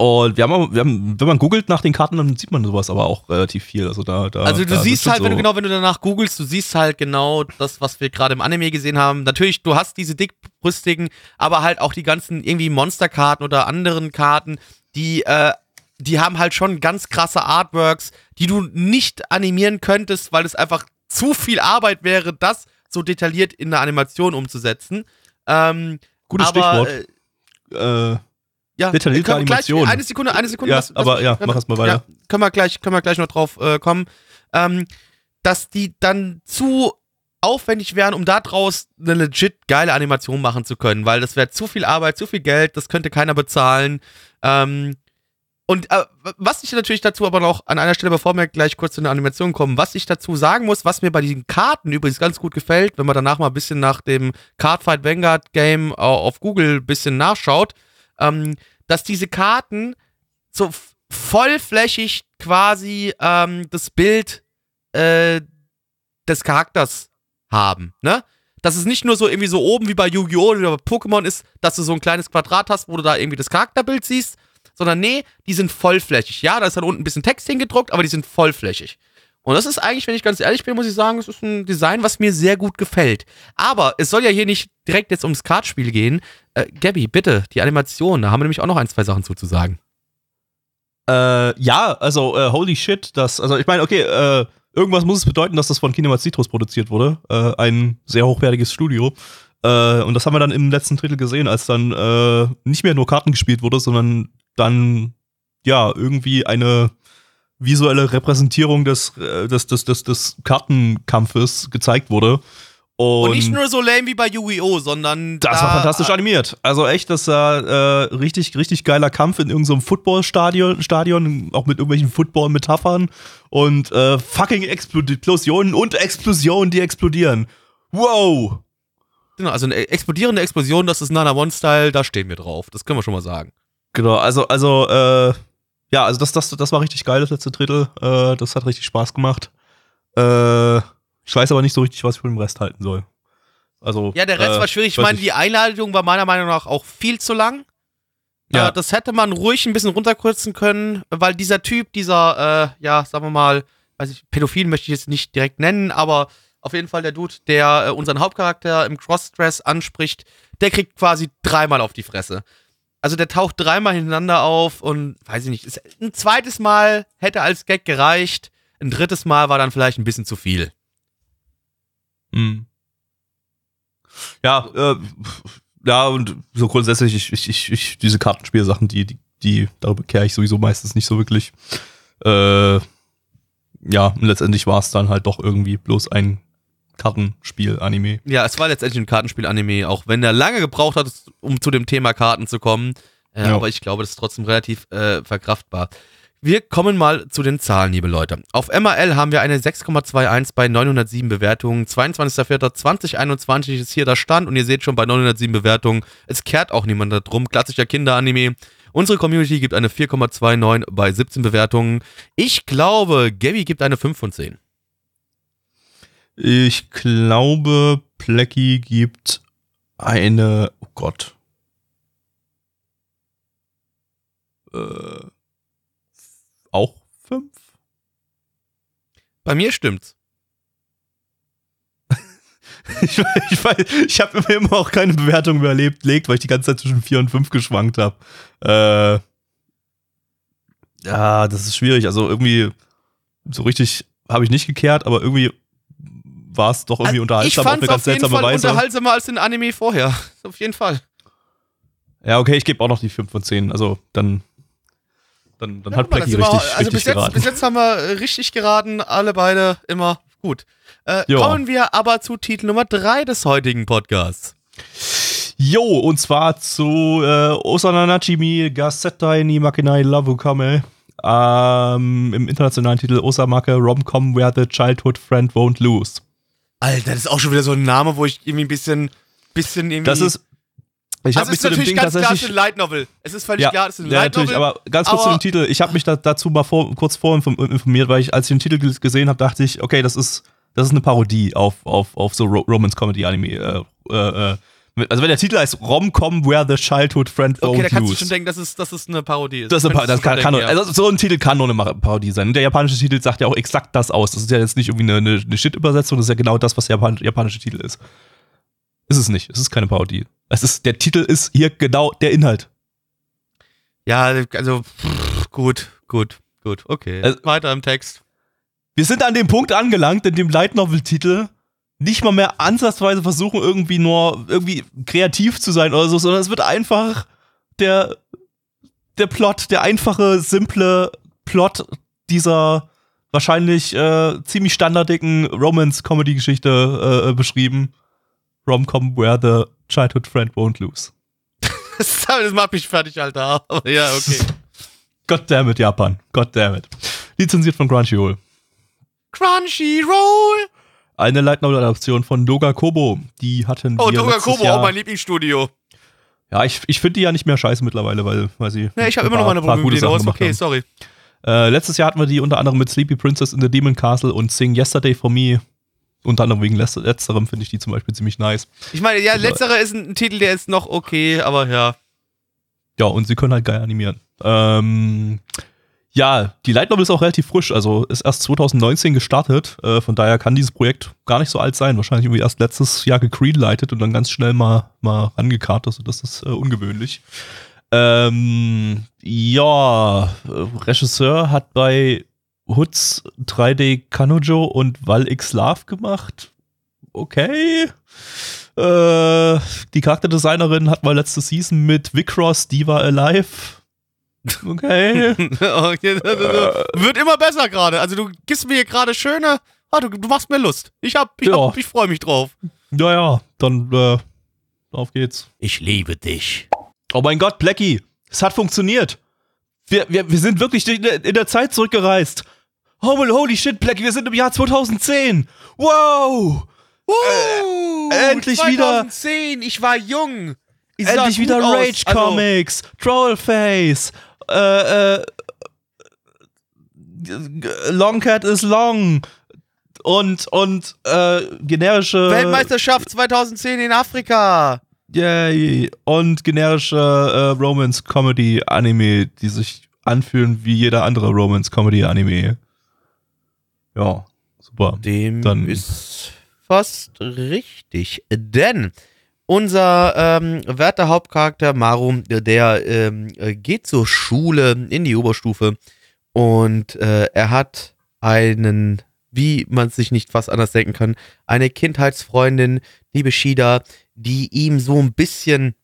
Und wir haben, wir haben, wenn man googelt nach den Karten, dann sieht man sowas aber auch relativ viel. Also da, da Also du da siehst halt, wenn du so- genau, wenn du danach googelst, du siehst halt genau das, was wir gerade im Anime gesehen haben. Natürlich, du hast diese dickbrüstigen, aber halt auch die ganzen irgendwie Monsterkarten oder anderen Karten, die, äh, die haben halt schon ganz krasse Artworks, die du nicht animieren könntest, weil es einfach zu viel Arbeit wäre, das so detailliert in eine Animation umzusetzen. Ähm, Gutes aber, Stichwort. Äh, Äh, ja, Detaillierte Animation. Eine Sekunde, eine Sekunde. Ja, aber ja, mach erst mal weiter. Ja, können wir gleich, können wir gleich noch drauf äh, kommen. Ähm, dass die dann zu aufwendig wären, um da draus eine legit geile Animation machen zu können, weil das wäre zu viel Arbeit, zu viel Geld, das könnte keiner bezahlen. Ähm, und äh, was ich natürlich dazu aber noch an einer Stelle, bevor wir gleich kurz zu einer Animation kommen, was ich dazu sagen muss, was mir bei diesen Karten übrigens ganz gut gefällt, wenn man danach mal ein bisschen nach dem Cardfight Vanguard Game au- auf Google ein bisschen nachschaut, ähm, dass diese Karten so vollflächig quasi ähm, das Bild äh, des Charakters haben, ne? Dass es nicht nur so irgendwie so oben wie bei Yu-Gi-Oh! oder bei Pokémon ist, dass du so ein kleines Quadrat hast, wo du da irgendwie das Charakterbild siehst, sondern nee, die sind vollflächig. Ja, da ist dann unten ein bisschen Text hingedruckt, aber die sind vollflächig. Und das ist eigentlich, wenn ich ganz ehrlich bin, muss ich sagen, es ist ein Design, was mir sehr gut gefällt. Aber es soll ja hier nicht direkt jetzt ums Kartspiel gehen. Äh, Gabby, bitte, die Animation, da haben wir nämlich auch noch ein, zwei Sachen zuzusagen. Äh, ja, also äh, holy shit, das, also ich meine, okay, äh, irgendwas muss es bedeuten, dass das von Kinema Citrus produziert wurde. Äh, ein sehr hochwertiges Studio. Äh, und das haben wir dann im letzten Drittel gesehen, als dann äh, nicht mehr nur Karten gespielt wurde, sondern dann ja irgendwie eine visuelle Repräsentierung des, äh, des, des, des, des Kartenkampfes gezeigt wurde. Und, Und, nicht nur so lame wie bei Yu-Gi-Oh!, sondern. das da, war fantastisch animiert. Also echt, das war äh, richtig, richtig geiler Kampf in irgendeinem Footballstadion, Stadion, auch mit irgendwelchen Football-Metaphern und äh, fucking Explosionen und Explosionen, die explodieren. Wow! Genau, also eine explodierende Explosion, das ist Nana One-Style, da stehen wir drauf. Das können wir schon mal sagen. Genau, also, also, äh, ja, also das, das, das war richtig geil, das letzte Drittel. Äh, das hat richtig Spaß gemacht. Äh, ich weiß aber nicht so richtig, was ich von dem Rest halten soll. Also, Ja, der Rest äh, war schwierig. Ich meine, die Einleitung war meiner Meinung nach auch viel zu lang. Ja. Äh, das hätte man ruhig ein bisschen runterkürzen können, weil dieser Typ, dieser, äh, ja, sagen wir mal, weiß ich, Pädophil möchte ich jetzt nicht direkt nennen, aber auf jeden Fall der Dude, der äh, unseren Hauptcharakter im Cross-Dress anspricht, der kriegt quasi dreimal auf die Fresse. Also der taucht dreimal hintereinander auf und weiß ich nicht, ist, ein zweites Mal hätte als Gag gereicht, ein drittes Mal war dann vielleicht ein bisschen zu viel. Mhm. Ja, äh, ja, und so grundsätzlich, ich, ich, ich, ich diese Kartenspielsachen, die, die, die, darüber kehre ich sowieso meistens nicht so wirklich. Äh, ja, und letztendlich war es dann halt doch irgendwie bloß ein Kartenspiel-Anime. Ja, es war letztendlich ein Kartenspiel-Anime, auch wenn er lange gebraucht hat, um zu dem Thema Karten zu kommen. Äh, Ja. Aber ich glaube, das ist trotzdem relativ äh, verkraftbar. Wir kommen mal zu den Zahlen, liebe Leute. Auf MRL haben wir eine 6,21 bei 907 Bewertungen. 22.04.2021 ist hier der Stand und ihr seht schon bei 907 Bewertungen, es kehrt auch niemand da drum. Klassischer Kinderanime. Unsere Community gibt eine 4,29 bei 17 Bewertungen. Ich glaube, Gabby gibt eine 5 von 10. Ich glaube, Plecky gibt eine, oh Gott. Äh, auch fünf? Bei mir stimmt's. Ich, ich, weiß- ich habe immer, immer auch keine Bewertung mehr erlebt, legt, weil ich die ganze Zeit zwischen 4 und 5 geschwankt habe. Äh, ja, das ist schwierig. Also irgendwie so richtig habe ich nicht gekehrt, aber irgendwie war es doch irgendwie unterhaltsam ich auf eine ganz auf jeden seltsame Fall Weise. unterhaltsamer als den Anime vorher. Auf jeden Fall. Ja, okay, ich gebe auch noch die 5 von 10. Also dann, dann, dann Ja, hat wir- richtig, also richtig bis jetzt, geraten. bis jetzt haben wir äh, richtig geraten, alle beide immer gut. Äh, kommen wir aber zu Titel Nummer 3 des heutigen Podcasts. Jo, und zwar zu äh, Osana Nachimi Gazettai ni Makinai Love Kame. Ähm, Im internationalen Titel Osamake Romcom Where the Childhood Friend Won't Lose. Alter, das ist auch schon wieder so ein Name, wo ich irgendwie ein bisschen, bisschen irgendwie. Das ist. Ich also mich ist zu natürlich ganz klar, es ist ein Light Novel. Es ist völlig klar, es ist ein ja, Light natürlich, Novel. aber ganz kurz zu aber- dem Titel. Ich habe mich da, dazu mal vor, kurz vor informiert, weil ich, als ich den Titel gesehen habe, dachte ich, okay, das ist, das ist eine Parodie auf, auf, auf so Ro Romance Comedy Anime. Äh, äh, äh. Also wenn der Titel heißt Rom-Com Where the Childhood Friend okay, da kannst du Use. schon denken, dass es, dass es eine Parodie ist. Das, ist eine Pa- das du kann, schon kann denken, also so ein Titel kann nur eine Parodie sein. Und der japanische Titel sagt ja auch exakt das aus. Das ist ja jetzt nicht irgendwie eine, eine, eine Shit-Übersetzung, das ist ja genau das, was der Japan japanische Titel ist. Ist es nicht. Es ist keine Parodie. Es ist, der Titel ist hier genau der Inhalt. Ja, also pff, gut, gut, gut, okay. Also- Weiter im Text. Wir sind an dem Punkt angelangt, in dem Light Novel-Titel nicht mal mehr ansatzweise versuchen, irgendwie nur irgendwie kreativ zu sein oder so, sondern es wird einfach der, der Plot, der einfache, simple Plot dieser wahrscheinlich äh, ziemlich standardigen Romance-Comedy-Geschichte äh, beschrieben. Rom-Com where the childhood friend won't lose. Das, macht mich fertig, Alter. Aber ja, okay. Goddammit, Japan. Goddammit. Lizenziert von Crunchyroll. Crunchyroll! Eine Light Novel-Adaption von Doga Kobo. Die hatten Oh, wir Doga letztes Kobo, Jahr. auch mein Lieblingsstudio. Ja, ich, ich finde die ja nicht mehr scheiße mittlerweile, weil, weil sie. Ne, ich habe immer noch meine Probleme mit denen, okay, haben. sorry. Äh, letztes Jahr hatten wir die unter anderem mit Sleepy Princess in the Demon Castle und Sing Yesterday for Me. Unter anderem wegen letz- letzterem finde ich die zum Beispiel ziemlich nice. Ich meine, ja, Also- letzterer ist ein, ein Titel, der ist noch okay, aber ja. Ja, und sie können halt geil animieren. Ähm, ja, die Light Novel ist auch relativ frisch, also ist erst 2019 gestartet. Äh, von daher kann dieses Projekt gar nicht so alt sein. Wahrscheinlich irgendwie erst letztes Jahr gegreenlightet und dann ganz schnell mal, mal rangekarrt. Also das ist äh, ungewöhnlich. Ähm, ja, äh, Regisseur hat bei Hoods 3D Kanojo und Val X Love gemacht. Okay. Äh, die Charakterdesignerin hat mal letzte Season mit Vicross Diva Alive. Okay. Okay, das- das- Wird immer besser gerade. Also du gibst mir hier gerade schöne. Ah, du, du machst mir Lust. Ich hab, ich, Ja. hab, ich freue mich drauf. naja, dann äh, auf geht's. Ich liebe dich. Oh mein Gott, Blackie, es hat funktioniert. Wir, wir, wir sind wirklich in der Zeit zurückgereist. Holy, holy shit, Blackie, wir sind im Jahr 2010. Wow! Uh, endlich wieder- 2010, ich war jung. Ich sah Endlich gut wieder aus. Rage Also, Comics, Trollface, äh, äh, Long Cat is long und und äh, generische Weltmeisterschaft 2010 in Afrika. Yay. und generische äh, Romance Comedy Anime, die sich anfühlen wie jeder andere Romance Comedy Anime. Ja, super. Dem Dann- ist fast richtig. Denn unser ähm, werter Hauptcharakter Maru, der ähm, äh, geht zur Schule in die Oberstufe und äh, er hat einen, wie man sich nicht fast anders denken kann, eine Kindheitsfreundin, liebe Shida, die ihm so ein bisschen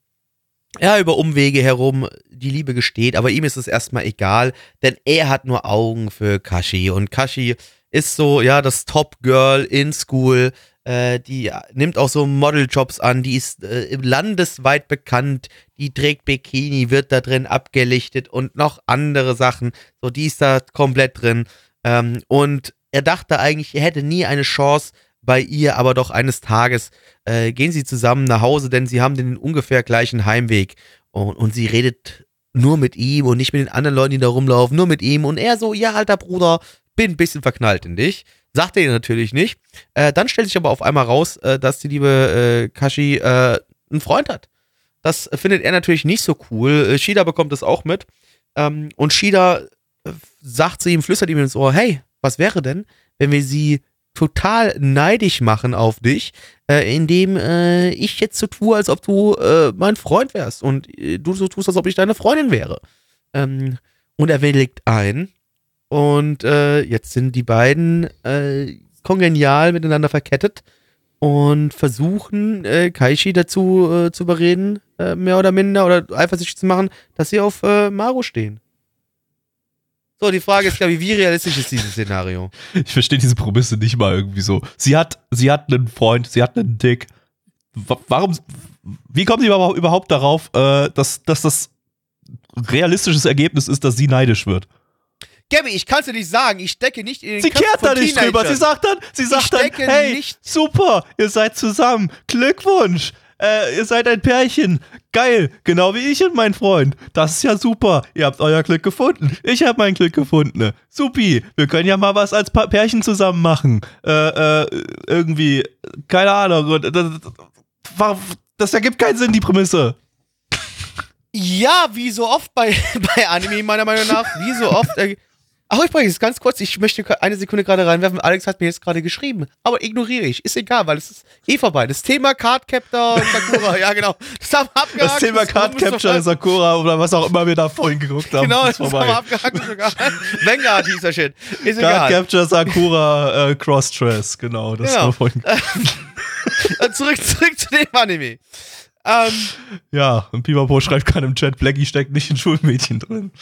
ja, über Umwege herum die Liebe gesteht, aber ihm ist es erstmal egal, denn er hat nur Augen für Kashi und Kashi ist so, ja, das Top-Girl in School. Äh, die nimmt auch so Modeljobs an, die ist äh, landesweit bekannt, die trägt Bikini, wird da drin abgelichtet und noch andere Sachen. So, die ist da komplett drin. Ähm, und er dachte eigentlich, er hätte nie eine Chance bei ihr, aber doch eines Tages äh, gehen sie zusammen nach Hause, denn sie haben den ungefähr gleichen Heimweg. Und, und sie redet nur mit ihm und nicht mit den anderen Leuten, die da rumlaufen, nur mit ihm. Und er so, ja, alter Bruder, bin ein bisschen verknallt in dich. Sagt er ihr natürlich nicht. Äh, dann stellt sich aber auf einmal raus, äh, dass die liebe äh, Kashi äh, einen Freund hat. Das findet er natürlich nicht so cool. Äh, Shida bekommt das auch mit. Ähm, und Shida sagt zu ihm, flüstert ihm ins Ohr, hey, was wäre denn, wenn wir sie total neidisch machen auf dich, äh, indem äh, ich jetzt so tue, als ob du äh, mein Freund wärst und du so tust, als ob ich deine Freundin wäre. Ähm, und er willigt ein. Und äh, jetzt sind die beiden äh, kongenial miteinander verkettet und versuchen, äh, Kaishi dazu äh, zu überreden, äh, mehr oder minder, oder eifersüchtig zu machen, dass sie auf äh, Maru stehen. So, die Frage ist, glaube ich, wie realistisch ist dieses Szenario? Ich verstehe diese Prämisse nicht mal irgendwie so. Sie hat, sie hat einen Freund, sie hat einen Dick. Wa- Warum, wie kommt sie überhaupt, darauf, dass, dass das realistisches Ergebnis ist, dass sie neidisch wird? Gabby, ich kann es dir nicht sagen. Ich stecke nicht in den Sie Köpfen kehrt da nicht drüber. Sie sagt dann, sie sagt dann, hey, nicht- super, ihr seid zusammen. Glückwunsch. äh, ihr seid ein Pärchen. Geil, genau wie ich und mein Freund. Das ist ja super. Ihr habt euer Glück gefunden. Ich habe mein Glück gefunden. Supi, wir können ja mal was als pa Pärchen zusammen machen. Äh, äh, irgendwie, keine Ahnung. Das, das, das ergibt keinen Sinn, die Prämisse. Ja, wie so oft bei, bei Anime, meiner Meinung nach, wie so oft. Äh, Ach, übrigens, ganz kurz, ich möchte eine Sekunde gerade reinwerfen. Alex hat mir jetzt gerade geschrieben, aber ignoriere ich. Ist egal, weil es ist eh vorbei. Das Thema Card Captor und Sakura, ja genau. Das haben wir abgehakt. Das Thema Card Capture, Sakura oder was auch immer wir da vorhin geguckt haben. Genau, das, das haben wir abgehakt sogar. Vanguard hieß der Shit. Ist egal. Card Capture, Sakura, äh, Cross-Dress, genau. Das genau. haben wir vorhin äh, zurück, zurück zu dem Anime. Ähm, ja, und Pipapo schreibt gerade im Chat, Blackie steckt nicht in Schulmädchen drin.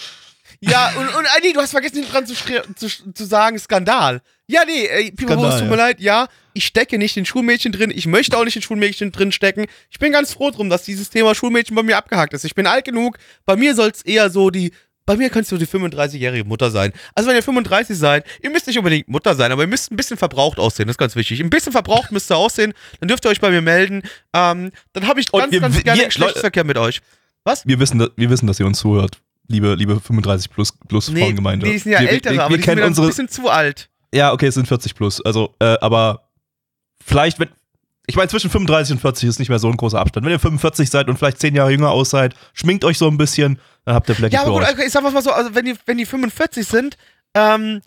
Ja, und, und nee, du hast vergessen, dran zu, zu, zu sagen, Skandal. Ja, nee, ey, Pipapo, es tut mir ja. leid, ja, ich stecke nicht in Schulmädchen drin, ich möchte auch nicht in Schulmädchen drin stecken. Ich bin ganz froh drum, dass dieses Thema Schulmädchen bei mir abgehakt ist. Ich bin alt genug, bei mir soll es eher so die bei mir kannst du die 35-jährige Mutter sein. Also wenn ihr 35 seid, ihr müsst nicht unbedingt Mutter sein, aber ihr müsst ein bisschen verbraucht aussehen, das ist ganz wichtig. Ein bisschen verbraucht müsst ihr aussehen, dann dürft ihr euch bei mir melden. Ähm, dann habe ich ganz, wir, ganz gerne wir, Geschlechtsverkehr mit euch. Was? Wir wissen, wir wissen, dass ihr uns zuhört liebe, liebe 35 plus, plus nee, Frauengemeinde. Die sind ja wir, ältere, wir, aber die sind mir unsere, ein bisschen zu alt. Ja, okay, es sind 40 plus. Also, äh, aber vielleicht, wenn. Ich meine, zwischen 35 und 40 ist nicht mehr so ein großer Abstand. Wenn ihr 45 seid und vielleicht 10 Jahre jünger aus seid, schminkt euch so ein bisschen, dann habt ihr vielleicht. Ja, aber gut, okay, ich sag mal so, also wenn die, wenn die 45 sind, ähm,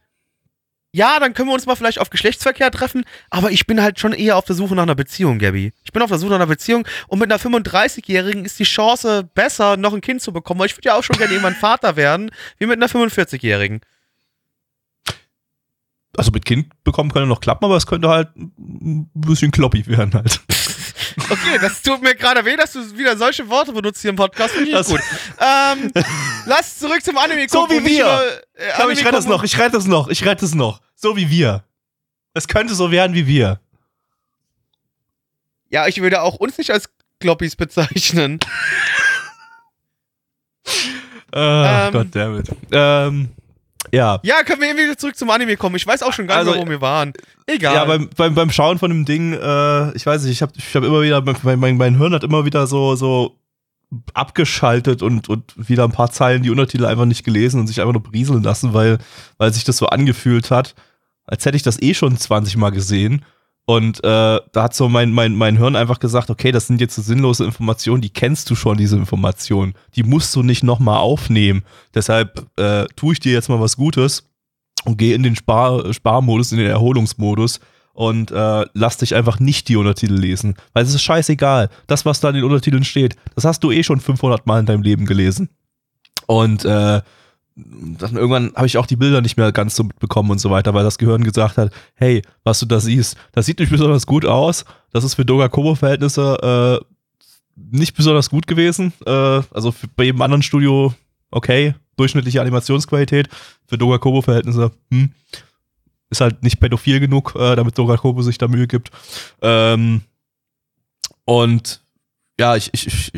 ja, dann können wir uns mal vielleicht auf Geschlechtsverkehr treffen, aber ich bin halt schon eher auf der Suche nach einer Beziehung, Gabby. Ich bin auf der Suche nach einer Beziehung und mit einer 35-Jährigen ist die Chance besser, noch ein Kind zu bekommen, weil ich würde ja auch schon gerne irgendwann Vater werden, wie mit einer 45-Jährigen. Also mit Kind bekommen könnte noch klappen, aber es könnte halt ein bisschen kloppig werden halt. Okay, das tut mir gerade weh, dass du wieder solche Worte benutzt hier im Podcast. Finde ich das gut. Ähm, lass zurück zum Anime gucken. So wie wir. Über, äh, ich, glaub, ich rette das noch, ich rette das noch, ich rette es noch. So wie wir. Es könnte so werden wie wir. Ja, ich würde auch uns nicht als Kloppis bezeichnen. oh, ähm, Goddammit. Ähm, ja. Ja, können wir irgendwie zurück zum Anime kommen. Ich weiß auch schon gar nicht, also, wo wir waren. Egal. Ja, beim, beim, beim Schauen von dem Ding, äh, ich weiß nicht, ich habe ich hab immer wieder, mein, mein, mein Hirn hat immer wieder so, so abgeschaltet und, und wieder ein paar Zeilen die Untertitel einfach nicht gelesen und sich einfach nur berieseln lassen, weil, weil sich das so angefühlt hat, als hätte ich das eh schon 20 Mal gesehen. Und äh, da hat so mein, mein, mein Hirn einfach gesagt, okay, das sind jetzt so sinnlose Informationen, die kennst du schon, diese Informationen. Die musst du nicht nochmal aufnehmen. Deshalb äh, tue ich dir jetzt mal was Gutes und gehe in den Spar Sparmodus, in den Erholungsmodus und äh, lass dich einfach nicht die Untertitel lesen. Weil es ist scheißegal. Das, was da in den Untertiteln steht, das hast du eh schon 500 Mal in deinem Leben gelesen. Und äh, dann irgendwann habe ich auch die Bilder nicht mehr ganz so mitbekommen und so weiter, weil das Gehirn gesagt hat, hey, was du da siehst, das sieht nicht besonders gut aus. Das ist für Doga-Kobo-Verhältnisse äh, nicht besonders gut gewesen. Äh, also bei jedem anderen Studio okay, durchschnittliche Animationsqualität. Für Doga-Kobo-Verhältnisse, hm, ist halt nicht pädophil genug, äh, damit Doga-Kobo sich da Mühe gibt. Ähm, und ja, ich, ich, ich,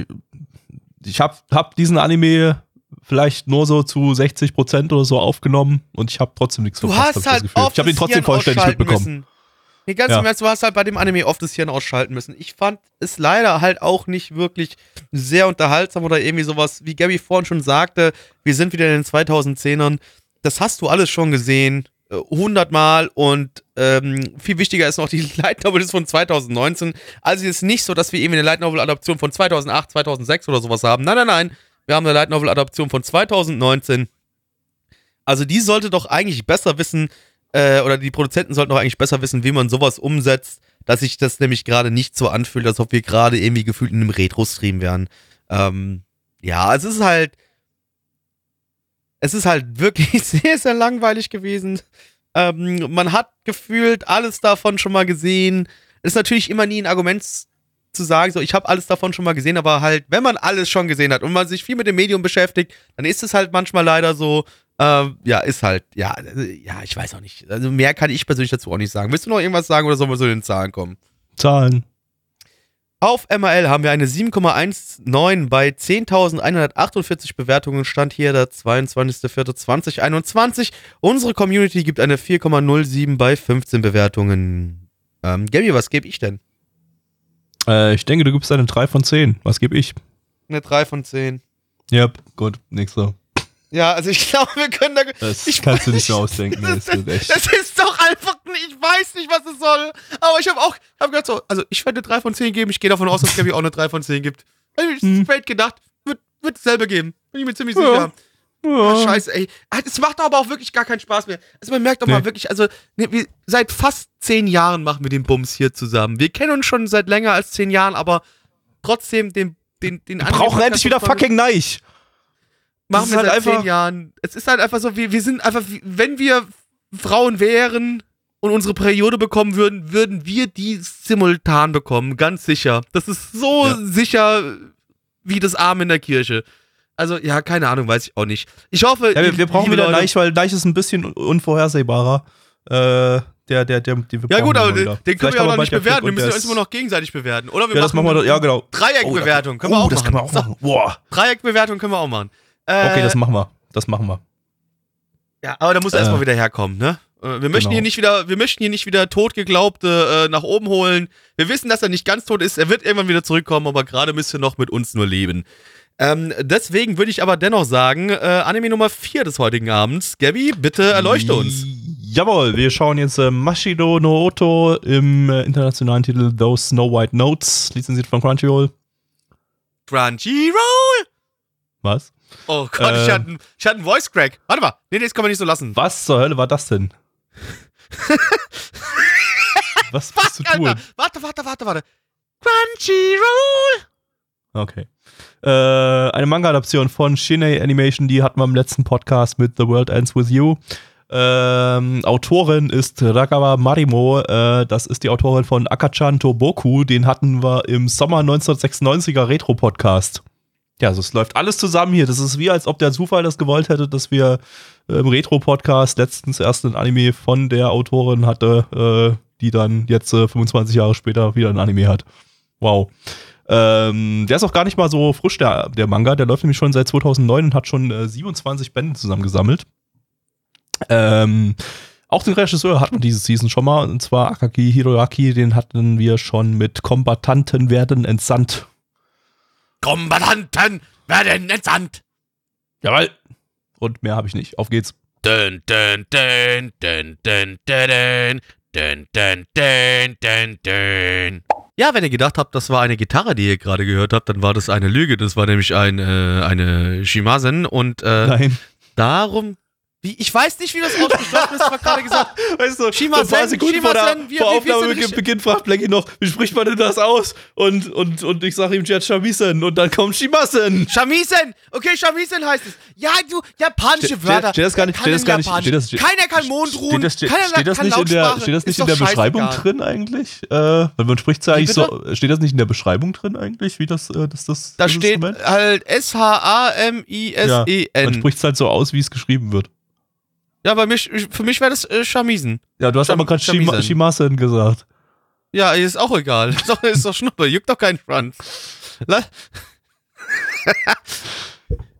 ich habe hab diesen Anime vielleicht nur so zu 60 Prozent oder so aufgenommen und ich habe trotzdem nichts du verpasst. Hast halt ich ich habe ihn trotzdem vollständig mitbekommen. Müssen. Nee, ganz ja. im Ernst, du hast halt bei dem Anime oft das Hirn ausschalten müssen. Ich fand es leider halt auch nicht wirklich sehr unterhaltsam oder irgendwie sowas, wie Gabby vorhin schon sagte, wir sind wieder in den 2010ern. Das hast du alles schon gesehen, hundertmal und ähm, viel wichtiger ist noch, die Light Novel ist von 2019. Also es ist nicht so, dass wir irgendwie eine Light Novel Adaption von 2008, 2006 oder sowas haben. Nein, nein, nein. Wir haben eine Light Novel Adaption von 2019. Also die sollte doch eigentlich besser wissen, äh, oder die Produzenten sollten doch eigentlich besser wissen, wie man sowas umsetzt, dass sich das nämlich gerade nicht so anfühlt, als ob wir gerade irgendwie gefühlt in einem Retro-Stream wären. Ähm, ja, es ist halt, es ist halt wirklich sehr, sehr langweilig gewesen. Ähm, man hat gefühlt alles davon schon mal gesehen. Ist natürlich immer nie ein Argument zu sagen, so ich habe alles davon schon mal gesehen, aber halt, wenn man alles schon gesehen hat und man sich viel mit dem Medium beschäftigt, dann ist es halt manchmal leider so, ähm, ja, ist halt, ja, ja, ich weiß auch nicht. Also mehr kann ich persönlich dazu auch nicht sagen. Willst du noch irgendwas sagen oder sollen wir in den Zahlen kommen? Zahlen. Auf MRL haben wir eine 7,19 bei 10.148 Bewertungen. Stand hier der 22.04.2021. Unsere Community gibt eine 4,07 bei 15 Bewertungen. Ähm, Gabby, was gebe ich denn? Äh, ich denke, du gibst eine 3 von 10. Was gebe ich? Eine 3 von 10. Yep, gut, nächster. Ja, also ich glaube, wir können da. Das ich kannst du nicht mehr ausdenken. Das, Das echt. das ist doch einfach. Ich weiß nicht, was es soll. Aber ich habe auch. hab gedacht so, also ich werde eine 3 von 10 geben. Ich gehe davon aus, dass Gabby auch eine 3 von 10 gibt. Hab ich Hm. straight gedacht, wird, wird dasselbe geben. Bin ich mir ziemlich Ja. sicher. Ja. Ah, Scheiße, ey. Ah, Es macht aber auch wirklich gar keinen Spaß mehr. Also man merkt doch mal Nee. wirklich, also ne, wir, seit fast zehn Jahren machen wir den Bums hier zusammen. Wir kennen uns schon seit länger als zehn Jahren, aber trotzdem den den den Wir brauchen endlich wieder fucking Neich. Machen wir halt seit einfach- zehn Jahren. Es ist halt einfach so, wir, wir sind einfach, wenn wir Frauen wären und unsere Periode bekommen würden, würden wir die simultan bekommen, ganz sicher. Das ist so Ja. sicher wie das Arm in der Kirche. Also, ja, keine Ahnung, weiß ich auch nicht. Ich hoffe, Ja, wir, wir brauchen wieder Neich, weil Neich ist ein bisschen un- unvorhersehbarer. Äh, der, der, der, den wir Ja gut, aber den, den können Vielleicht wir auch noch nicht bewerten. Wir müssen uns immer noch gegenseitig bewerten. Oder wir Ja, das machen wir doch, ja genau. Dreieckbewertung. können wir oh, auch das machen. können wir auch So, machen. Boah. Dreieckbewertung können wir auch machen. Äh, Okay, das machen wir. Das machen wir. Ja, aber da muss Äh, erstmal wieder herkommen, ne? Äh, Wir möchten genau. hier nicht wieder, wir möchten hier nicht wieder totgeglaubte äh, nach oben holen. Wir wissen, dass er nicht ganz tot ist. Er wird irgendwann wieder zurückkommen, aber gerade müsst ihr noch mit uns nur leben. Ähm, deswegen würde ich aber dennoch sagen, äh, Anime Nummer 4 des heutigen Abends. Gabby, bitte erleuchte uns. Jawohl, wir schauen jetzt äh, Mashido no Oto im äh, internationalen Titel Those Snow White Notes, lizenziert von Crunchyroll. Crunchyroll! Was? Oh Gott, ich Äh. hatte einen ich hatte einen Voice Crack. Warte mal. Nee, das kann man nicht so lassen. Was zur Hölle war das denn? Was bist du tun? Alter, warte, warte, warte, warte. Crunchyroll! Okay. Äh, eine Manga-Adaption von Shinei Animation, die hatten wir im letzten Podcast mit The World Ends With You. Ähm, Autorin ist Rakawa Marimo, äh, das ist die Autorin von Akachan Toboku, den hatten wir im Sommer 1996er Retro-Podcast. Ja, also es läuft alles zusammen hier. Das ist wie, als ob der Zufall das gewollt hätte, dass wir äh, im Retro-Podcast letztens erst ein Anime von der Autorin hatte, äh, die dann jetzt äh, 25 Jahre später wieder ein Anime hat. Wow. Ähm, der ist auch gar nicht mal so frisch, der, der Manga. Der läuft nämlich schon seit 2009 und hat schon äh, 27 Bände zusammengesammelt. Ähm, auch den Regisseur hatten wir diese Season schon mal, und zwar Akaki Hiroaki, den hatten wir schon mit Kombatanten werden entsandt. Kombatanten werden entsandt. Jawohl. Und mehr habe ich nicht. Auf geht's. Dun, dun, dun, dun, dun, dun, dun, dun, dun, dun, dun. Ja, wenn ihr gedacht habt, das war eine Gitarre, die ihr gerade gehört habt, dann war das eine Lüge. Das war nämlich ein, äh, eine Shimasen und äh, Nein. darum. Wie, ich weiß nicht, wie das ausgesprochen ist, aber gerade gesagt. Weißt du, Shimasen, ein paar Sekunden vor, der, Shimasen, wie- vor Aufnahmebeginn fragt Blackie noch, wie spricht man denn das aus? Und, und, und ich sage ihm jetzt Shamisen und dann kommt Shimasen. Shamisen! Okay, Shamisen heißt es. Ja, du, japanische Wörter. steht das gar nicht- steht das gar nicht- steht das- Keiner kann Mondruhen. Steht das, steht, keiner steht das nicht in der, steht das nicht in der Beschreibung scheißegal. drin eigentlich? Äh, weil man spricht ja eigentlich so, steht das nicht in der Beschreibung drin eigentlich, wie das, äh, das, das Da steht halt Ja, man S-H-A-M-I-S-E-N. spricht es halt so aus, wie es geschrieben wird. Ja, bei mich, für mich wäre das äh, Shamisen. Ja, du hast Sham- aber gerade Shamisen. Shima, Shimasen gesagt. Ja, ist auch egal. Ist doch, ist doch Schnuppe, juckt doch keinen Schwanz.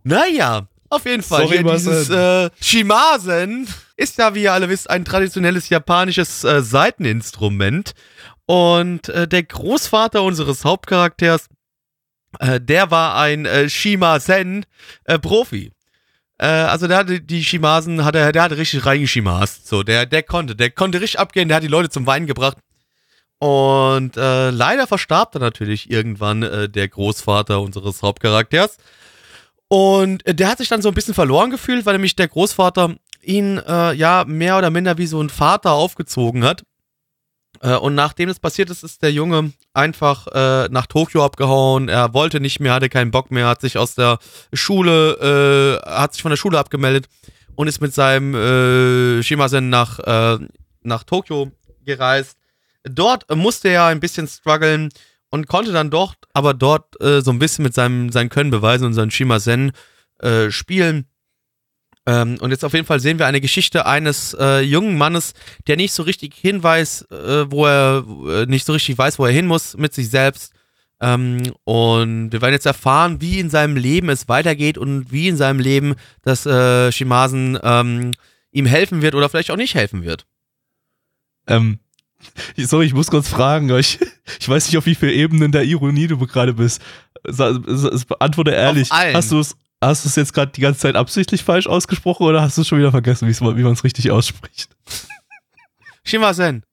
Naja, auf jeden Fall. Sorry, hier dieses äh, Shimasen ist ja, wie ihr alle wisst, ein traditionelles japanisches äh, Saiteninstrument. Und äh, der Großvater unseres Hauptcharakters, äh, der war ein äh, Shimasen-Profi. Äh, also der hatte die Shimasen, hat er, der hatte richtig reingeschimast. So, der, der konnte, der konnte richtig abgehen, der hat die Leute zum Weinen gebracht. Und äh, leider verstarb dann natürlich irgendwann äh, der Großvater unseres Hauptcharakters. Und äh, der hat sich dann so ein bisschen verloren gefühlt, weil nämlich der Großvater ihn äh, ja mehr oder minder wie so ein Vater aufgezogen hat. Äh, und nachdem das passiert ist, ist der Junge einfach äh, nach Tokio abgehauen. Er wollte nicht mehr, hatte keinen Bock mehr, hat sich aus der Schule, äh, hat sich von der Schule abgemeldet und ist mit seinem äh, Shimasen nach, äh, nach Tokio gereist. Dort musste er ein bisschen strugglen und konnte dann dort, aber dort äh, so ein bisschen mit seinem sein Können beweisen und seinen Shimasen äh, spielen. Ähm, und jetzt auf jeden Fall sehen wir eine Geschichte eines äh, jungen Mannes, der nicht so richtig hinweis, äh, wo er äh, nicht so richtig weiß, wo er hin muss mit sich selbst. Ähm, und wir werden jetzt erfahren, wie in seinem Leben es weitergeht und wie in seinem Leben das äh, Shimasen ähm, ihm helfen wird oder vielleicht auch nicht helfen wird. Ähm, Sorry, ich muss kurz fragen. Ich, ich weiß nicht, auf wie vielen Ebenen der Ironie du gerade bist. Beantworte ehrlich. allen. Hast du es hast du es jetzt gerade die ganze Zeit absichtlich falsch ausgesprochen oder hast du es schon wieder vergessen, wie man es richtig ausspricht? Shimasen.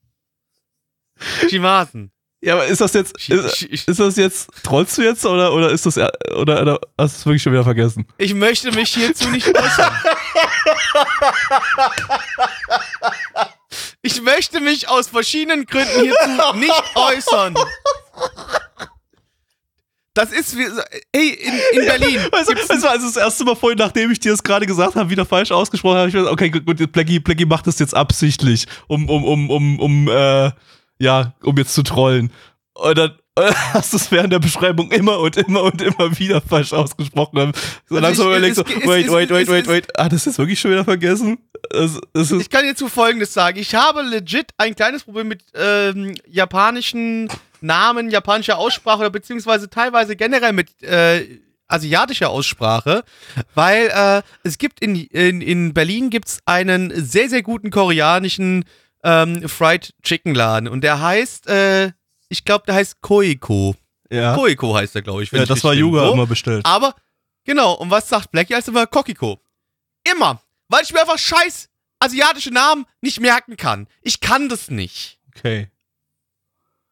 Shimasen. Ja, aber ist das jetzt ist, ist das jetzt trollst du jetzt oder oder ist das oder, oder hast du es wirklich schon wieder vergessen? Ich möchte mich hierzu nicht äußern. Ich möchte mich aus verschiedenen Gründen hierzu nicht äußern. Das ist wie, ey, in, in Berlin. Also, das war also das erste Mal vorhin, nachdem ich dir das gerade gesagt habe, wieder falsch ausgesprochen habe, ich gesagt, okay, gut, gut, Blackie, Blackie macht das jetzt absichtlich, um, um, um, um, um, äh, ja, um jetzt zu trollen. Und dann hast du es während der Beschreibung immer und immer und immer wieder falsch ausgesprochen. So Also langsam überlegst du, es- wait, wait, wait, wait, wait, ah, das ist jetzt wirklich schon wieder vergessen? Es, es Ich kann dir zu Folgendes sagen. Ich habe legit ein kleines Problem mit ähm, japanischen Namen, japanischer Aussprache oder beziehungsweise teilweise generell mit äh, asiatischer Aussprache, weil äh, es gibt in, in, in Berlin gibt's einen sehr, sehr guten koreanischen ähm, Fried Chicken Laden und der heißt, äh, ich glaube, der heißt Koiko. ja, Koiko heißt der, glaube ich. ja ich das war. Yuga immer bestellt. Aber, genau, und was sagt Blackie als immer? Kokiko. Immer. Weil ich mir einfach scheiß asiatische Namen nicht merken kann. Ich kann das nicht. Okay.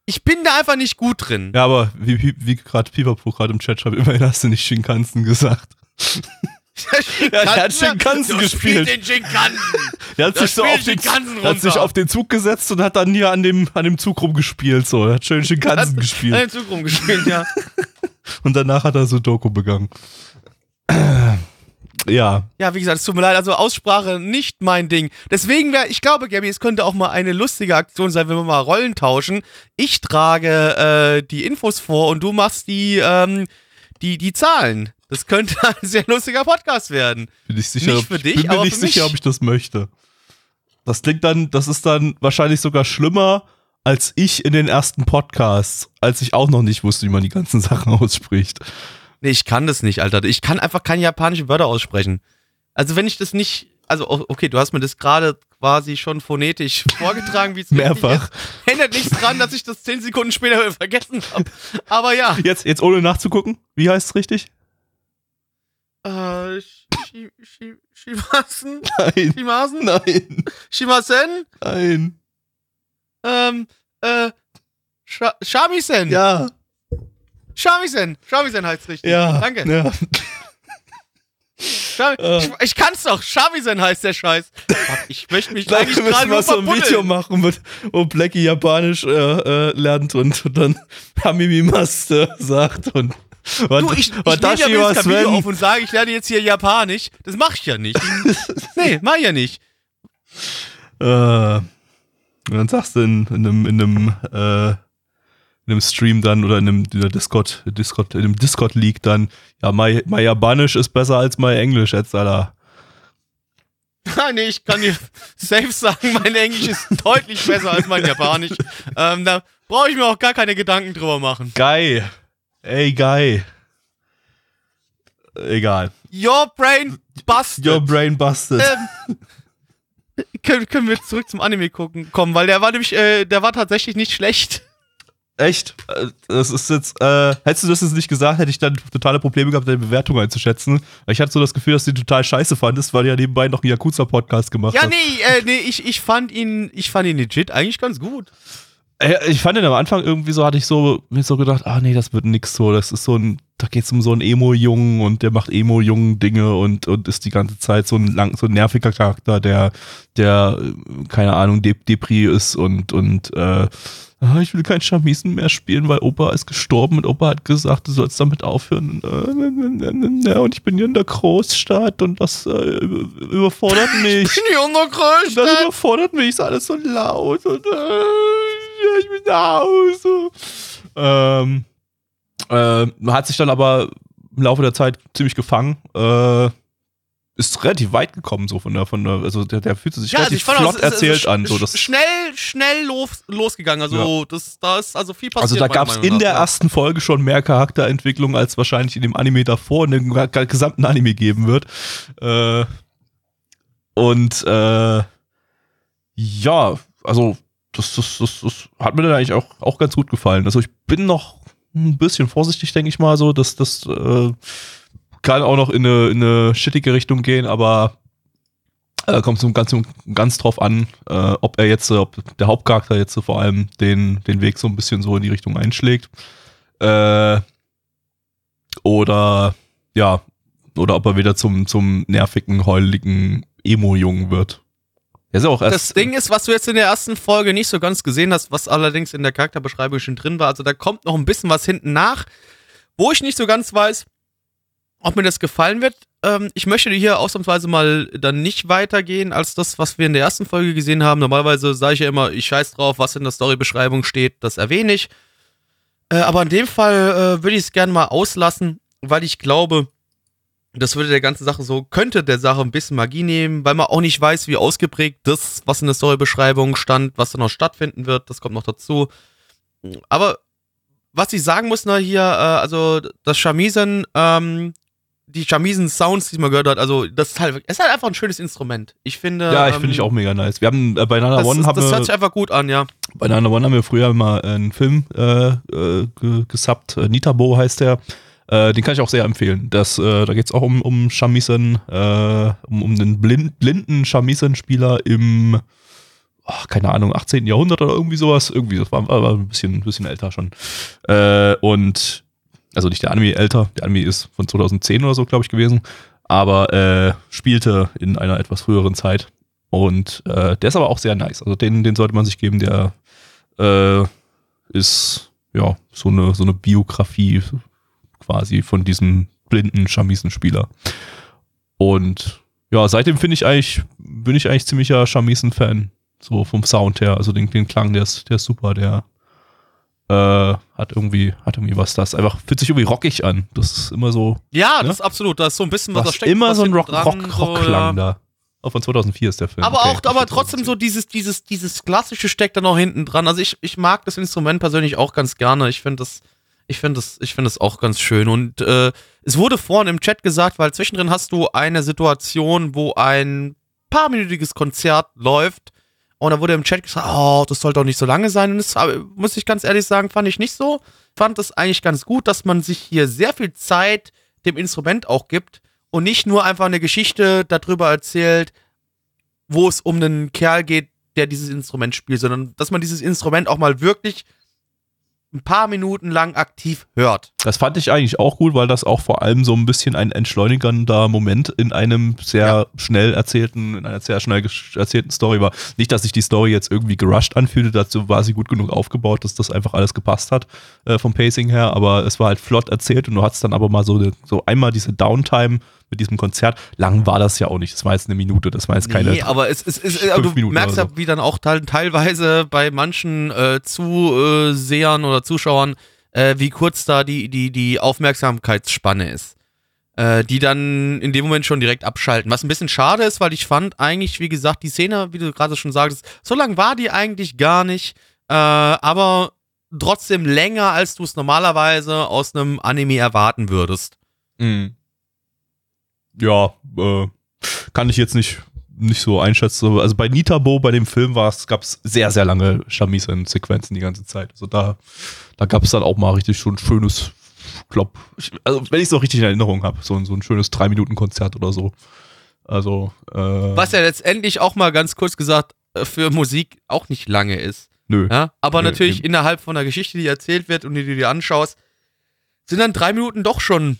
Ich bin da einfach nicht gut drin. Ja, aber wie, wie, gerade Pipapo gerade im Chat schreibt, immerhin hast du nicht Shinkansen gesagt. der der hat Shinkansen gespielt. den Shinkansen. Er hat sich so auf den, Shinkansen hat sich auf den Zug gesetzt und hat dann hier an dem, an dem Zug rumgespielt. So. Er hat schön Shinkansen gespielt. Den Zug rumgespielt, ja. Und danach hat er Sudoku begangen. Ja, Ja, wie gesagt, es tut mir leid, also Aussprache nicht mein Ding. Deswegen wäre, ich glaube, Gabby, es könnte auch mal eine lustige Aktion sein, wenn wir mal Rollen tauschen. Ich trage äh, die Infos vor und du machst die, ähm, die, die Zahlen. Das könnte ein sehr lustiger Podcast werden. bin ich sicher. Nicht für dich, bin mir nicht sicher, ob ich das möchte. Das klingt dann, das ist dann wahrscheinlich sogar schlimmer als ich in den ersten Podcasts, als ich auch noch nicht wusste, wie man die ganzen Sachen ausspricht. Nee, ich kann das nicht, Alter. Ich kann einfach keine japanischen Wörter aussprechen. Also wenn ich das nicht, also o- okay, du hast mir das gerade quasi schon phonetisch vorgetragen, wie es Mehrfach. ist. Ändert nichts dran, dass ich das zehn Sekunden später vergessen habe. Aber ja. Jetzt, jetzt ohne nachzugucken, wie heißt es richtig? Äh, Shi- Shi- Shimasen? Nein, Shimasen? nein, Shimasen? nein. Ähm, äh, Sha Shamisen? Ja, Shamisen. Shamisen heißt richtig. ja. Danke. Ja. Shami Äh. ich, ich kann's doch. Shamisen heißt der Scheiß. Ich möchte mich Gleich müssen wir nur so ein Video machen, mit, wo Blackie Japanisch äh, äh, lernt und, und dann Hamimimaste sagt und Du, ich, ich nehme ja jetzt kein Video auf und sage, ich lerne jetzt hier Japanisch. Das mach ich ja nicht. nee, mach ich ja nicht. Äh, und dann sagst du in, in einem, in einem, äh, in einem Stream dann oder in einem Discord, Discord, in einem Discord League dann, ja, mein, Japanisch ist besser als mein Englisch, jetzt, Alter. Nee, ich kann dir safe sagen, mein Englisch ist deutlich besser als mein Japanisch. Ähm, da brauche ich mir auch gar keine Gedanken drüber machen. Geil. Ey, geil. Egal. Your brain busted. Your brain busted. ähm, können, können wir zurück zum Anime gucken kommen, weil der war nämlich, äh, der war tatsächlich nicht schlecht. Echt? Äh, Das ist jetzt, äh, hättest du das jetzt nicht gesagt, hätte ich dann totale Probleme gehabt, deine Bewertung einzuschätzen. Ich hatte so das Gefühl, dass du die total scheiße fandest, weil du ja nebenbei noch einen Yakuza-Podcast gemacht Ja, hast. nee, äh, nee, ich, ich fand ihn, ich fand ihn legit eigentlich ganz gut. Ich fand den am Anfang irgendwie so, hatte ich so, mir so gedacht, ah nee, das wird nix so. Das ist so ein, da geht's um so einen Emo-Jungen und der macht Emo-Jungen-Dinge und, und ist die ganze Zeit so ein lang, so ein nerviger Charakter, der, der, äh, keine Ahnung, Dep Depri ist und, und, äh, ah, ich will kein Chamisen mehr spielen, weil Opa ist gestorben und Opa hat gesagt, du sollst damit aufhören. Und, äh, ich bin hier in der Großstadt und das äh, über- überfordert mich. Bin ich Das untergrößt? überfordert mich, ist alles so laut und äh, ja, ich bin nach Hause. Ähm, äh, hat sich dann aber im Laufe der Zeit ziemlich gefangen. Äh, ist relativ weit gekommen, so von der, von der, also der, der fühlt sich relativ fand auch, flott ist erzählt sch- an. So, das, schnell, schnell los, losgegangen. Also, das, da ist also viel passiert. also da gab es in der ersten Folge schon mehr Charakterentwicklung, als wahrscheinlich in dem Anime davor, in dem gesamten Anime geben wird. Äh, und äh, ja, also das, das, das, das hat mir dann eigentlich auch, auch ganz gut gefallen. Also ich bin noch ein bisschen vorsichtig, denke ich mal so, dass das äh, kann auch noch in eine, in eine shittige Richtung gehen, aber äh, kommt so ganz, ganz drauf an, äh, ob er jetzt, ob der Hauptcharakter jetzt vor allem den, den Weg so ein bisschen so in die Richtung einschlägt. Äh, oder ja, oder ob er wieder zum, zum nervigen, heuligen Emo-Jungen wird. Erst das Ding ist, was du jetzt in der ersten Folge nicht so ganz gesehen hast, was allerdings in der Charakterbeschreibung schon drin war, also da kommt noch ein bisschen was hinten nach, wo ich nicht so ganz weiß, ob mir das gefallen wird. Ähm, ich möchte hier ausnahmsweise mal dann nicht weitergehen als das, was wir in der ersten Folge gesehen haben. Normalerweise sage ich ja immer, ich scheiß drauf, was in der Storybeschreibung steht, das erwähne ich. Äh, aber in dem Fall äh, würde ich es gerne mal auslassen, weil ich glaube, das würde der ganzen Sache so, könnte der Sache ein bisschen Magie nehmen, weil man auch nicht weiß, wie ausgeprägt das, was in der Storybeschreibung stand, was da noch stattfinden wird, das kommt noch dazu. Aber was ich sagen muss noch hier, äh, also das Chamisen, ähm, die Chamisen-Sounds, die man gehört hat, also das ist halt, ist halt einfach ein schönes Instrument. Ich finde. Ja, ich ähm, finde ich auch mega nice. Wir haben äh, bei Nana das, One haben Das hört sich einfach gut an, ja. Bei Nana One haben wir früher mal einen Film äh, äh, gesubbt, äh, Nitabo heißt der. Äh, den kann ich auch sehr empfehlen. Das, äh, da geht es auch um, um Shamisen, äh, um, um den blind, blinden Shamisen-Spieler im, oh, keine Ahnung, 18. Jahrhundert oder irgendwie sowas. Irgendwie, das war, war ein bisschen, bisschen älter schon. Äh, und, also nicht der Anime älter, der Anime ist von 2010 oder so, glaube ich, gewesen. Aber äh, spielte in einer etwas früheren Zeit. Und der ist aber auch sehr nice. Also den, den sollte man sich geben, der ist ja so eine, so eine Biografie, quasi von diesem blinden Chamisen-Spieler. Und ja, seitdem finde ich eigentlich, bin ich eigentlich ziemlicher Chamisen-Fan. So vom Sound her. Also den, den Klang, der ist, der ist super, der äh, hat irgendwie, hat irgendwie was das. Einfach fühlt sich irgendwie rockig an. Das ist immer so. Ja, ne? das ist absolut. Da ist so ein bisschen was, da steckt. Immer so ein Rock, Rock, Rock, Rock so, ja. da. Auch von 2004 ist der Film. Aber okay, auch, aber trotzdem so dieses, dieses, dieses klassische steckt da noch hinten dran. Also ich, ich mag das Instrument persönlich auch ganz gerne. Ich finde das, ich finde finde das auch ganz schön. Und äh, es wurde vorhin im Chat gesagt, weil zwischendrin hast du eine Situation, wo ein paarminütiges Konzert läuft. Und da wurde im Chat gesagt, oh, das soll doch nicht so lange sein. Und das muss ich ganz ehrlich sagen, fand ich nicht so. Fand es eigentlich ganz gut, dass man sich hier sehr viel Zeit dem Instrument auch gibt und nicht nur einfach eine Geschichte darüber erzählt, wo es um einen Kerl geht, der dieses Instrument spielt, sondern dass man dieses Instrument auch mal wirklich ein paar Minuten lang aktiv hört. Das fand ich eigentlich auch gut, weil das auch vor allem so ein bisschen ein entschleunigender Moment in einem sehr ja. schnell erzählten, in einer sehr schnell erzählten Story war. Nicht, dass sich die Story jetzt irgendwie gerusht anfühlte, dazu war sie gut genug aufgebaut, dass das einfach alles gepasst hat äh, vom Pacing her, aber es war halt flott erzählt und du hattest dann aber mal so, so einmal diese Downtime mit diesem Konzert. Lang war das ja auch nicht. Das war jetzt eine Minute, das war jetzt keine. Nee, aber es ist, es, du Minuten merkst ja, so. wie dann auch teilweise bei manchen äh, Zusehern oder Zuschauern, äh, wie kurz da die, die, die Aufmerksamkeitsspanne ist. Äh, die dann in dem Moment schon direkt abschalten. Was ein bisschen schade ist, weil ich fand eigentlich, wie gesagt, die Szene, wie du gerade schon sagtest, so lang war die eigentlich gar nicht. Äh, aber trotzdem länger, als du es normalerweise aus einem Anime erwarten würdest. Mhm ja, äh, kann ich jetzt nicht, nicht so einschätzen. Also bei Nitabo, bei dem Film war es, gab es sehr, sehr lange Shamisen-Sequenzen die ganze Zeit. Also da, da gab es dann auch mal richtig schon ein schönes, glaub, also wenn ich es noch richtig in Erinnerung habe, so, so ein schönes drei Minuten Konzert oder so. Also äh, was ja letztendlich auch mal ganz kurz gesagt äh, für Musik auch nicht lange ist. Nö. Ja? Aber Nö, natürlich eben. innerhalb von der Geschichte, die erzählt wird und die du dir anschaust, sind dann drei Minuten doch schon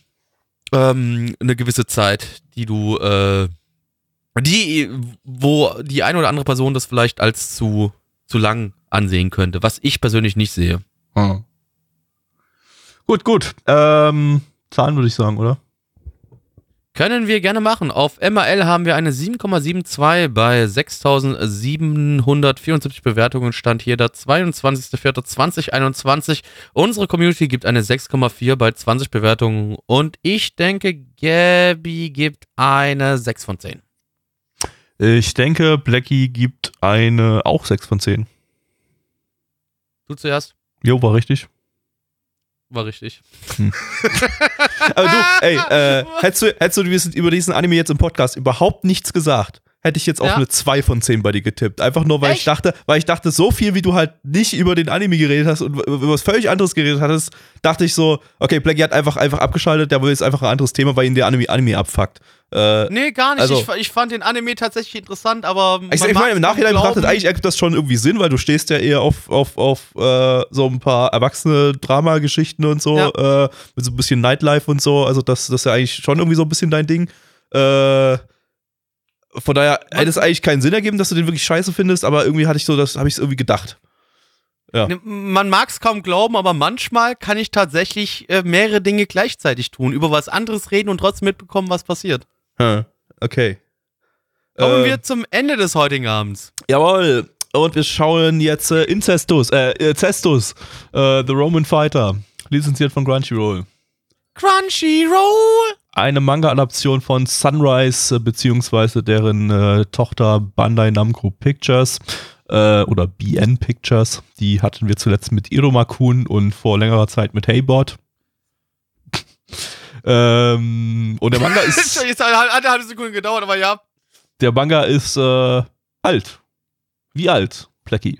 ähm, eine gewisse Zeit, die du, äh, die, wo die eine oder andere Person das vielleicht als zu, zu lang ansehen könnte, was ich persönlich nicht sehe. Hm. Gut, gut. Ähm, Zahlen würde ich sagen, oder? Können wir gerne machen. Auf MRL haben wir eine 7,72 bei 6774 Bewertungen. Stand hier der 22.04.2021. Unsere Community gibt eine 6,4 bei 20 Bewertungen. Und ich denke, Gabby gibt eine 6 von 10. Ich denke, Blackie gibt eine auch 6 von 10. Du zuerst? Jo, war richtig. War richtig. Hm. Aber du, ey, äh, hättest du, hättest du über diesen Anime jetzt im Podcast überhaupt nichts gesagt, hätte ich jetzt auf Ja. eine 2 von 10 bei dir getippt. Einfach nur, weil ich Echt? dachte, weil ich dachte, so viel wie du halt nicht über den Anime geredet hast und über was völlig anderes geredet hattest, dachte ich so, okay, Blackie hat einfach, einfach abgeschaltet, der will jetzt einfach ein anderes Thema, weil ihn der Anime, Anime abfuckt. Äh, Nee, gar nicht. Also- ich, ich fand den Anime tatsächlich interessant, aber. ich, ich meine, im Nachhinein betrachtet, eigentlich ergibt das schon irgendwie Sinn, weil du stehst ja eher auf, auf, auf äh, so ein paar erwachsene Dramageschichten und so, äh, mit so ein bisschen Nightlife und so. Also, das, das ist ja eigentlich schon irgendwie so ein bisschen dein Ding. Äh, von daher hätte es eigentlich keinen Sinn ergeben, dass du den wirklich scheiße findest, aber irgendwie hatte ich so, das habe ich irgendwie gedacht. Ne, Man mag es kaum glauben, aber manchmal kann ich tatsächlich äh, mehrere Dinge gleichzeitig tun, über was anderes reden und trotzdem mitbekommen, was passiert. Hm, okay. Kommen Äh, wir zum Ende des heutigen Abends. Jawohl. Und wir schauen jetzt äh, Incestus, äh, äh, Cestus, äh, The Roman Fighter, lizenziert von Crunchyroll. Crunchyroll! Eine Manga-Adaption von Sunrise, äh, beziehungsweise deren äh, Tochter Bandai Namco Pictures äh, oder BN Pictures. Die hatten wir zuletzt mit Iromakun und vor längerer Zeit mit Heybot. ähm, und der Manga ist, Jetzt hat eine halbe Sekunde gedauert, aber ja. der Manga ist äh, alt. Wie alt, Plecky?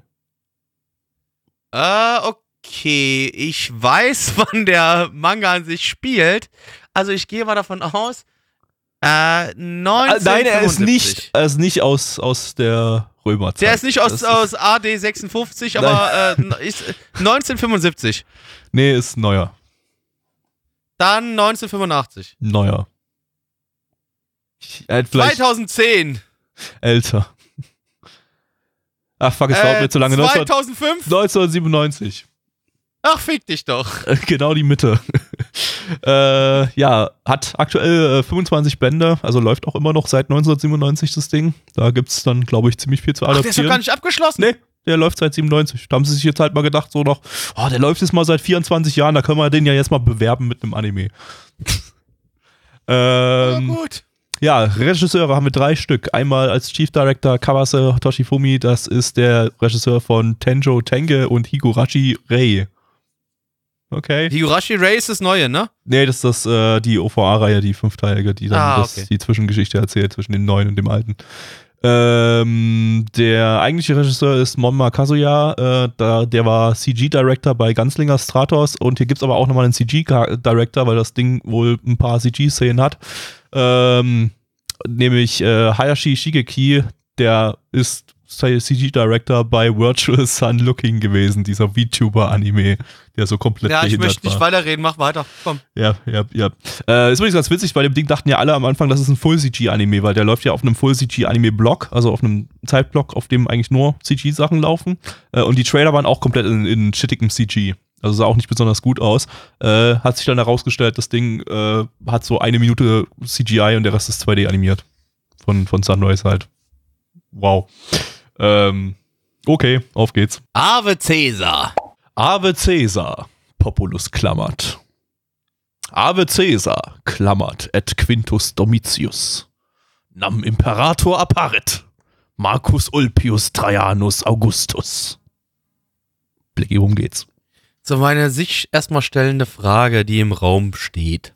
Äh, okay. Ich weiß, wann der Manga an sich spielt. Also ich gehe mal davon aus. Äh, 1975. Nein, er ist nicht, er ist nicht aus, aus der Römerzeit. Der ist nicht aus, Das aus AD 56, aber äh, ist 1975. Nee, ist neuer. Dann 1985. Neuer. Ich, vielleicht 2010. älter. Ach fuck, es dauert Äh, mir zu lange. 19, 2005. 1997. Ach, fick dich doch. Äh, Genau die Mitte. äh, ja, hat aktuell äh, 25 Bände, also läuft auch immer noch seit 1997 das Ding. Da gibt's dann, glaube ich, ziemlich viel zu Ach, der ist doch adaptieren. gar nicht abgeschlossen. nee, der läuft seit 97. Da haben sie sich jetzt halt mal gedacht, so noch, oh, der läuft jetzt mal seit 24 Jahren, da können wir den ja jetzt mal bewerben mit einem Anime. Ja, ähm, gut. Ja, Regisseure haben wir drei Stück. Einmal als Chief Director Kawase Toshifumi, das ist der Regisseur von Tenjo Tenge und Higurashi Rei. Okay. Higurashi Ray ist das Neue, ne? Nee, das ist das, äh, die OVA-Reihe, die fünfteilige, die dann Ah, das, okay. die Zwischengeschichte erzählt zwischen dem neuen und dem alten. Ähm, der eigentliche Regisseur ist Monma Kazuya, äh, da, der war CG-Director bei Gunslinger Stratos und hier gibt es aber auch nochmal einen CG-Director, weil das Ding wohl ein paar CG-Szenen hat. Ähm, nämlich äh, Hayashi Shigeki, der ist CG-Director bei Virtual Sun Looking gewesen, dieser VTuber-Anime, der so komplett Ja, ich möchte nicht war. weiterreden. Mach weiter. Komm. Ja, ja, ja. Äh, ist übrigens ganz witzig, bei dem Ding dachten ja alle am Anfang, das ist ein Full-CG-Anime, weil der läuft ja auf einem Full-CG-Anime-Blog, also auf einem Zeitblock, auf dem eigentlich nur CG-Sachen laufen. Äh, und die Trailer waren auch komplett in, in shittigem CG. Also sah auch nicht besonders gut aus. Äh, hat sich dann herausgestellt, das Ding äh, hat so eine Minute CGI und der Rest ist 2D animiert. Von, von Sunrise halt. Wow. Ähm, okay, auf geht's. Ave Caesar. Ave Caesar, Populus klammert. Ave Caesar, klammert, et Quintus Domitius. Nam Imperator apparet. Marcus Ulpius Trajanus Augustus. Blicki, worum geht's? So meine sich erstmal stellende Frage, die im Raum steht.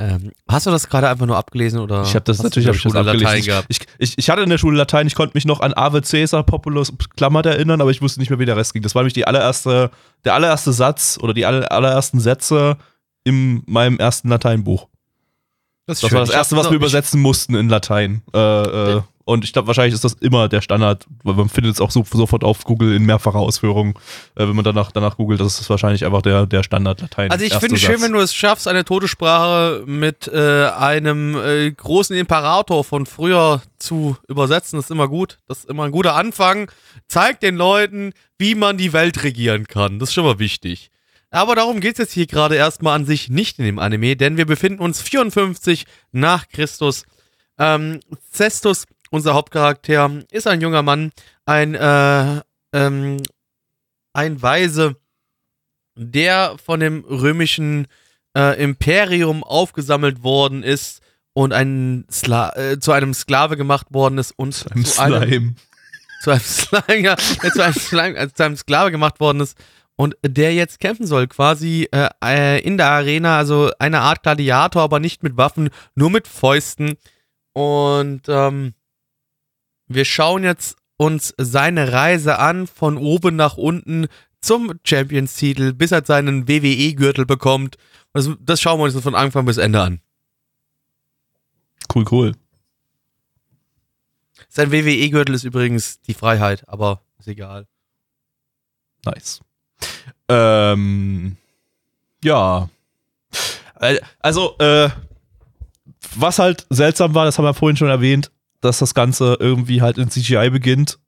Ähm, hast du das gerade einfach nur abgelesen oder? Ich habe das natürlich in der das Schule Latein abgelesen. gehabt? Ich, ich, ich hatte in der Schule Latein, ich konnte mich noch an Ave Caesar Populus klammert erinnern, aber ich wusste nicht mehr, wie der Rest ging. Das war nämlich die allererste, der allererste Satz oder die aller, allerersten Sätze in meinem ersten Lateinbuch. Das, Das war das erste, was wir übersetzen mussten in Latein. Äh, äh, und ich glaube, wahrscheinlich ist das immer der Standard, weil man findet es auch so, sofort auf Google in mehrfacher Ausführung. Äh, wenn man danach, danach googelt, das ist wahrscheinlich einfach der, der Standard Latein. Also ich finde es schön, wenn du es schaffst, eine tote Sprache mit äh, einem äh, großen Imperator von früher zu übersetzen. Das ist immer gut. Das ist immer ein guter Anfang. Zeigt den Leuten, wie man die Welt regieren kann. Das ist schon mal wichtig. Aber darum geht es jetzt hier gerade erstmal an sich nicht in dem Anime, denn wir befinden uns 54 nach Christus. Ähm, Cestus, unser Hauptcharakter, ist ein junger Mann, ein, äh, ähm, ein Weise, der von dem römischen äh, Imperium aufgesammelt worden ist und ein Skla äh, zu einem Sklave gemacht worden ist und zu einem, Slime. zu einem Slime, ja, äh, zu einem Slime, äh, zu einem Sklave gemacht worden ist und der jetzt kämpfen soll, quasi äh, äh, in der Arena, also eine Art Gladiator, aber nicht mit Waffen, nur mit Fäusten. Und ähm, wir schauen jetzt uns seine Reise an, von oben nach unten zum Champions-Titel, bis er seinen WWE-Gürtel bekommt. Das, das schauen wir uns von Anfang bis Ende an. Cool, cool. Sein WWE-Gürtel ist übrigens die Freiheit, aber ist egal. Nice. Ähm, ja. Äh, Also, äh, was halt seltsam war, das haben wir vorhin schon erwähnt, dass das Ganze irgendwie halt in CGI beginnt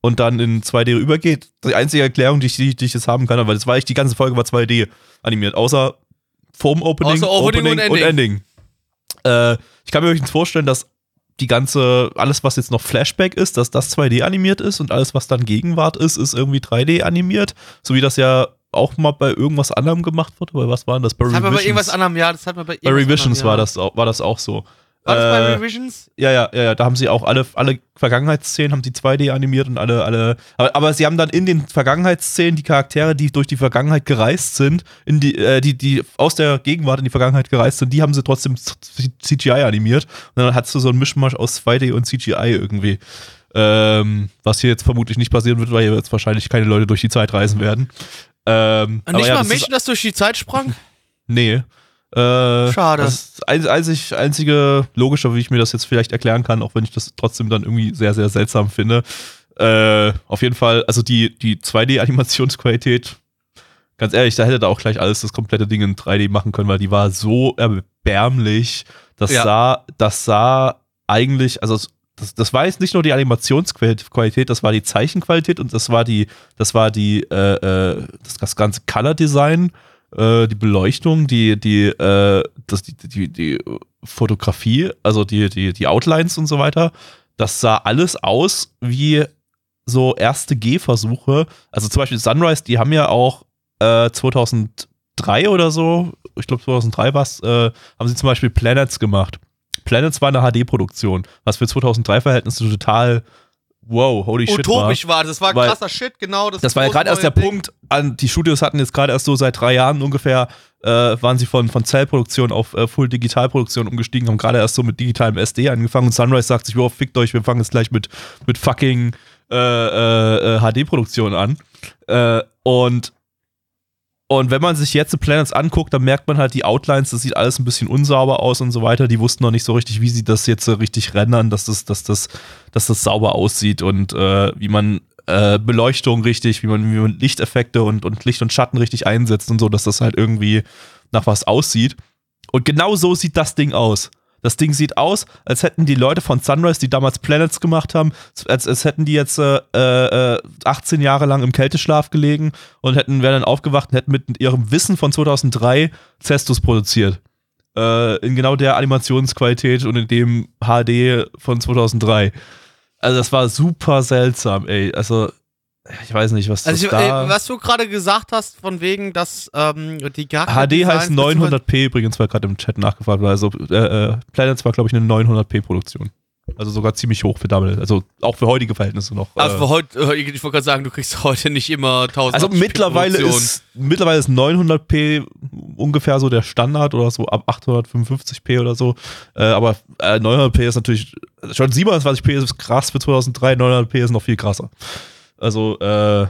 und dann in 2D übergeht. Die einzige Erklärung, die ich, die, die ich jetzt haben kann, weil das war echt, die ganze Folge war 2D animiert, außer vorm Opening, Außer Opening und und Ending. Äh, ich kann mir höchstens vorstellen, dass die ganze, alles was jetzt noch Flashback ist, dass das 2D animiert ist und alles was dann Gegenwart ist, ist irgendwie 3D animiert, so wie das ja auch mal bei irgendwas anderem gemacht wird. Aber was war denn das? Bei Das hat man bei irgendwas Revisions, anderem, ja, das hat man bei bei irgendwas Revisions anderem, war, ja. das auch, war das auch so. War das bei Äh, Revisions? ja, ja, ja, ja, da haben sie auch alle, alle Vergangenheitsszenen haben sie 2D animiert und alle, alle, aber, aber sie haben dann in den Vergangenheitsszenen die Charaktere, die durch die Vergangenheit gereist sind, in die, äh, die, die aus der Gegenwart in die Vergangenheit gereist sind, die haben sie trotzdem CGI animiert und dann hattest du so einen Mischmasch aus 2D und CGI irgendwie. Ähm, was hier jetzt vermutlich nicht passieren wird, weil hier jetzt wahrscheinlich keine Leute durch die Zeit reisen werden. Ähm, Und aber nicht ja, mal das Menschen, das durch die Zeit sprang? Nee. Äh, Schade. Das ist ein- einzig, einzige logische, wie ich mir das jetzt vielleicht erklären kann, auch wenn ich das trotzdem dann irgendwie sehr, sehr seltsam finde. Äh, auf jeden Fall, also die, die 2D-Animationsqualität, ganz ehrlich, da hätte da auch gleich alles das komplette Ding in 3D machen können, weil die war so erbärmlich. Das Ja. sah, das sah eigentlich, also das, das war jetzt nicht nur die Animationsqualität, das war die Zeichenqualität und das war die, das war die, äh, äh, das, das ganze Color Design, die Beleuchtung, die, die, äh, das, die, die, die Fotografie, also die, die, die Outlines und so weiter. Das sah alles aus wie so erste Gehversuche. Also zum Beispiel Sunrise, die haben ja auch äh, 2003 oder so, ich glaube 2003 war es, äh, haben sie zum Beispiel Planets gemacht. Planets war eine HD-Produktion, was für 2003-Verhältnisse total wow, holy shit. Utopisch war das. Das war Weil- krasser Shit, genau. Das, Das war ja gerade erst der Ding. Punkt, an, die Studios hatten jetzt gerade erst so seit drei Jahren ungefähr, äh, waren sie von, von Zellproduktion auf äh, Full-Digitalproduktion umgestiegen, haben gerade erst so mit digitalem SD angefangen und Sunrise sagt sich, wow, fickt euch, wir fangen jetzt gleich mit, mit fucking äh, äh, äh, HD-Produktion an. Äh, und und wenn man sich jetzt die Planets anguckt, dann merkt man halt die Outlines, das sieht alles ein bisschen unsauber aus und so weiter. Die wussten noch nicht so richtig, wie sie das jetzt richtig rendern, dass das, dass das, dass das sauber aussieht und äh, wie man äh, Beleuchtung richtig, wie man, wie man Lichteffekte und, und Licht und Schatten richtig einsetzt und so, dass das halt irgendwie nach was aussieht. Und genau so sieht das Ding aus. Das Ding sieht aus, als hätten die Leute von Sunrise, die damals Planets gemacht haben, als, als hätten die jetzt äh, äh, 18 Jahre lang im Kälteschlaf gelegen und hätten, wären dann aufgewacht und hätten mit ihrem Wissen von 2003 Cestus produziert. Äh, in genau der Animationsqualität und in dem HD von 2003. Also das war super seltsam, ey. Also ich weiß nicht, was Also, das ich, da... äh, was du gerade gesagt hast, von wegen, dass ähm, die HD Charakterdesigns heißt 900p übrigens, weil gerade im Chat nachgefragt war. Also äh, äh, Planets war, glaube ich, eine 900p-Produktion. Also sogar ziemlich hoch für damals. Also auch für heutige Verhältnisse noch. Also äh, für heute, äh, ich wollte gerade sagen, du kriegst heute nicht immer 1000 also mittlerweile ist, mittlerweile ist 900p ungefähr so der Standard oder so ab 855p oder so. Äh, aber äh, 900p ist natürlich, schon 27p ist krass für 2003, 900p ist noch viel krasser. Also, äh,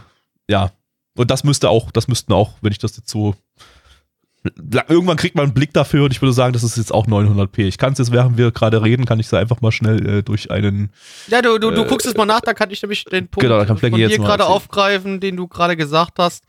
ja. Und das müsste auch, das müssten auch, wenn ich das jetzt so. Irgendwann kriegt man einen Blick dafür und ich würde sagen, das ist jetzt auch 900p. Ich kann es jetzt, während wir gerade reden, kann ich es einfach mal schnell äh, durch einen. Ja, du, du, du Äh, guckst es mal nach, da kann ich nämlich den Punkt Genau, da kann von dir gerade aufgreifen, den du gerade gesagt hast.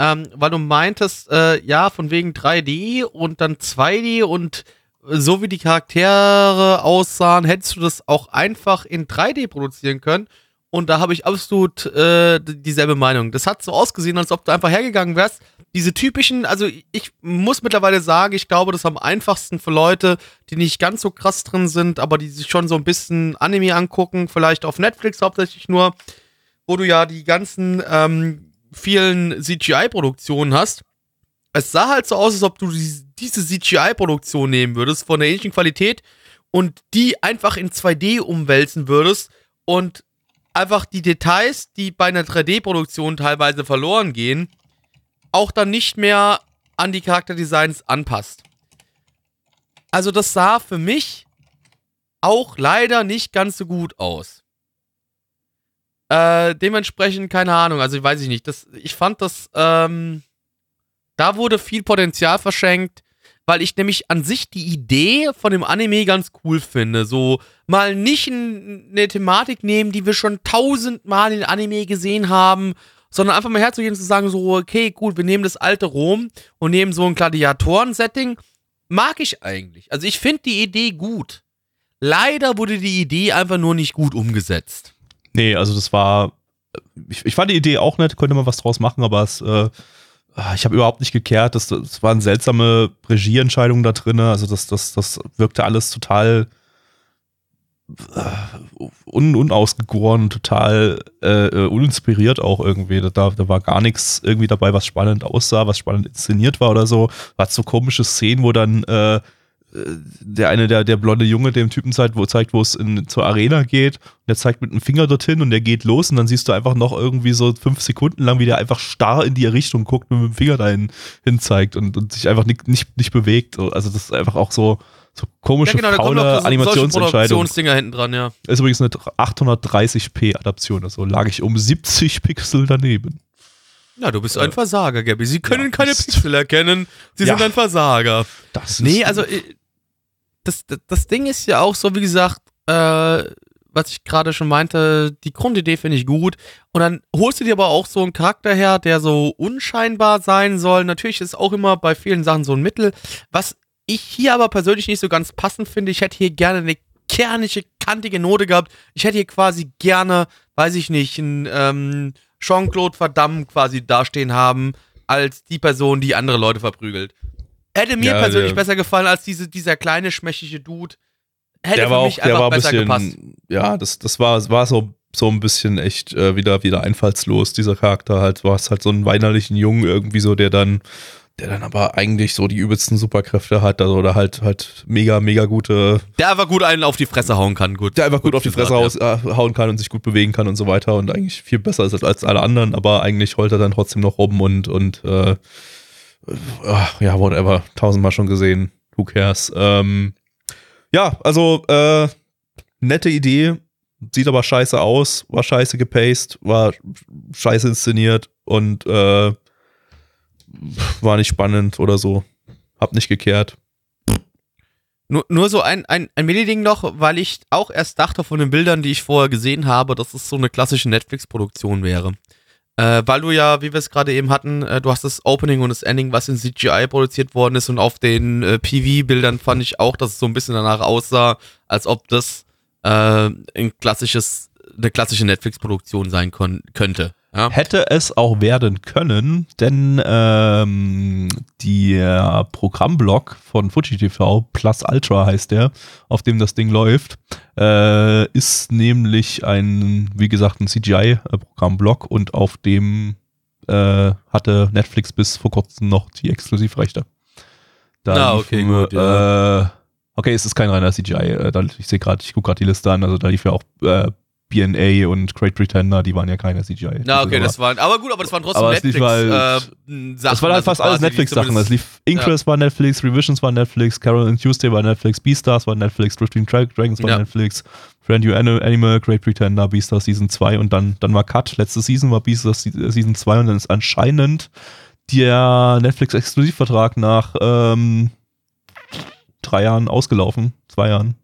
Ähm, weil du meintest, äh, ja, von wegen 3D und dann 2D und äh, so wie die Charaktere aussahen, hättest du das auch einfach in 3D produzieren können. Und da habe ich absolut äh, dieselbe Meinung. Das hat so ausgesehen, als ob du einfach hergegangen wärst. Diese typischen, also ich muss mittlerweile sagen, ich glaube, das ist am einfachsten für Leute, die nicht ganz so krass drin sind, aber die sich schon so ein bisschen Anime angucken, vielleicht auf Netflix hauptsächlich nur, wo du ja die ganzen ähm, vielen CGI-Produktionen hast. Es sah halt so aus, als ob du die- diese CGI-Produktion nehmen würdest, von der ähnlichen Qualität, und die einfach in 2D umwälzen würdest und einfach die Details, die bei einer 3D-Produktion teilweise verloren gehen, auch dann nicht mehr an die Charakterdesigns anpasst. Also das sah für mich auch leider nicht ganz so gut aus. Äh, dementsprechend, keine Ahnung, also weiß ich nicht. Das, ich fand das, ähm, da wurde viel Potenzial verschenkt, weil ich nämlich an sich die Idee von dem Anime ganz cool finde. So mal nicht eine Thematik nehmen, die wir schon tausendmal in Anime gesehen haben, sondern einfach mal herzugehen und zu sagen, so, okay, gut, wir nehmen das alte Rom und nehmen so ein Gladiatoren-Setting. Mag ich eigentlich. Also ich finde die Idee gut. Leider wurde die Idee einfach nur nicht gut umgesetzt. Nee, also das war. Ich, ich fand die Idee auch nett, könnte man was draus machen, aber es, äh, ich habe überhaupt nicht gekehrt. Das, das waren seltsame Regieentscheidungen da drin. Also das, das, das wirkte alles total äh, un, unausgegoren, total äh, äh, uninspiriert auch irgendwie. Da, da war gar nichts irgendwie dabei, was spannend aussah, was spannend inszeniert war oder so. War so komische Szenen, wo dann äh, der eine, der, der blonde Junge dem Typen zeigt, wo zeigt, wo es in, zur Arena geht. Und der zeigt mit dem Finger dorthin und der geht los und dann siehst du einfach noch irgendwie so fünf Sekunden lang, wie der einfach starr in die Richtung guckt und mit dem Finger dahin hin zeigt und, und sich einfach nicht, nicht, nicht bewegt. Also das ist einfach auch so, so komische, da kommen faule Animationsentscheidung. Hinten dran, ja. Ist übrigens eine 830p Adaption, also lag ich um 70 Pixel daneben. Ja, du bist ein Versager, Gabby. Sie können ja, keine. Pixel erkennen. Sie Ja. sind ein Versager. Das Nee, also das, das, Ding ist ja auch so, wie gesagt, äh, was ich gerade schon meinte, die Grundidee finde ich gut. Und dann holst du dir aber auch so einen Charakter her, der so unscheinbar sein soll. Natürlich ist auch immer bei vielen Sachen so ein Mittel. Was ich hier aber persönlich nicht so ganz passend finde, ich hätte hier gerne eine kernige, kantige Note gehabt. Ich hätte hier quasi gerne, weiß ich nicht, einen ähm, Jean-Claude Van Damme quasi dastehen haben, als die Person, die andere Leute verprügelt. Hätte mir Ja, persönlich der- besser gefallen als diese, dieser kleine, schmächtige Dude. Hätte der für war auch, mich der einfach besser bisschen, gepasst. ja, das, das war, war so, so ein bisschen echt äh, wieder, wieder einfallslos, dieser Charakter halt. Du hast halt so einen weinerlichen Jungen irgendwie so, der dann, der dann aber eigentlich so die übelsten Superkräfte hat, also, oder halt, halt mega, mega gute, Der einfach gut einen auf die Fresse hauen kann. Gut. der einfach gut, auf die gesagt, Fresse haus, äh, hauen kann und sich gut bewegen kann und so weiter und eigentlich viel besser ist als alle anderen, aber eigentlich heult er dann trotzdem noch rum und, und äh, ja, whatever, tausendmal schon gesehen, who cares. Ähm, ja, also äh, nette Idee, sieht aber scheiße aus, war scheiße gepaced, war scheiße inszeniert und äh, war nicht spannend oder so. Hab nicht gekehrt. Nur, nur so ein, ein, ein Mini-Ding noch, weil ich auch erst dachte von den Bildern, die ich vorher gesehen habe, dass es so eine klassische Netflix-Produktion wäre. Äh, weil du ja, wie wir es gerade eben hatten, äh, du hast das Opening und das Ending, was in CGI produziert worden ist und auf den äh, PV-Bildern fand ich auch, dass es so ein bisschen danach aussah, als ob das äh, ein klassisches, eine klassische Netflix-Produktion sein könnte. Ja? Hätte es auch werden können, denn ähm, der Programmblock von Fuji TV, Plus Ultra heißt der, auf dem das Ding läuft, äh, ist nämlich ein, wie gesagt, ein CGI-Programmblock und auf dem äh, hatte Netflix bis vor kurzem noch die Exklusivrechte. Da Ah, okay, liefen, gut, ja. äh, okay, es ist kein reiner CGI. Äh, ich sehe gerade, ich gucke gerade die Liste an, also da lief ja auch äh, BNA und Great Pretender, die waren ja keine CGI. Na, okay, aber- das waren, aber gut, aber das waren trotzdem Aber es lief Netflix, halt- äh, das waren halt also fast alles Netflix-Sachen. Das lief Inquest war Netflix, Revisions war Netflix, Carol and Tuesday war Netflix, Beastars war Netflix, Drifting Dra- Dragons war Ja. Netflix, Friend You Ani- Animal, Great Pretender, Beastars Season 2 und dann, dann war Cut. Letzte Season war Beastars Se- Season 2 und dann ist anscheinend der Netflix-Exklusivvertrag nach ähm, drei Jahren ausgelaufen. Zwei Jahren.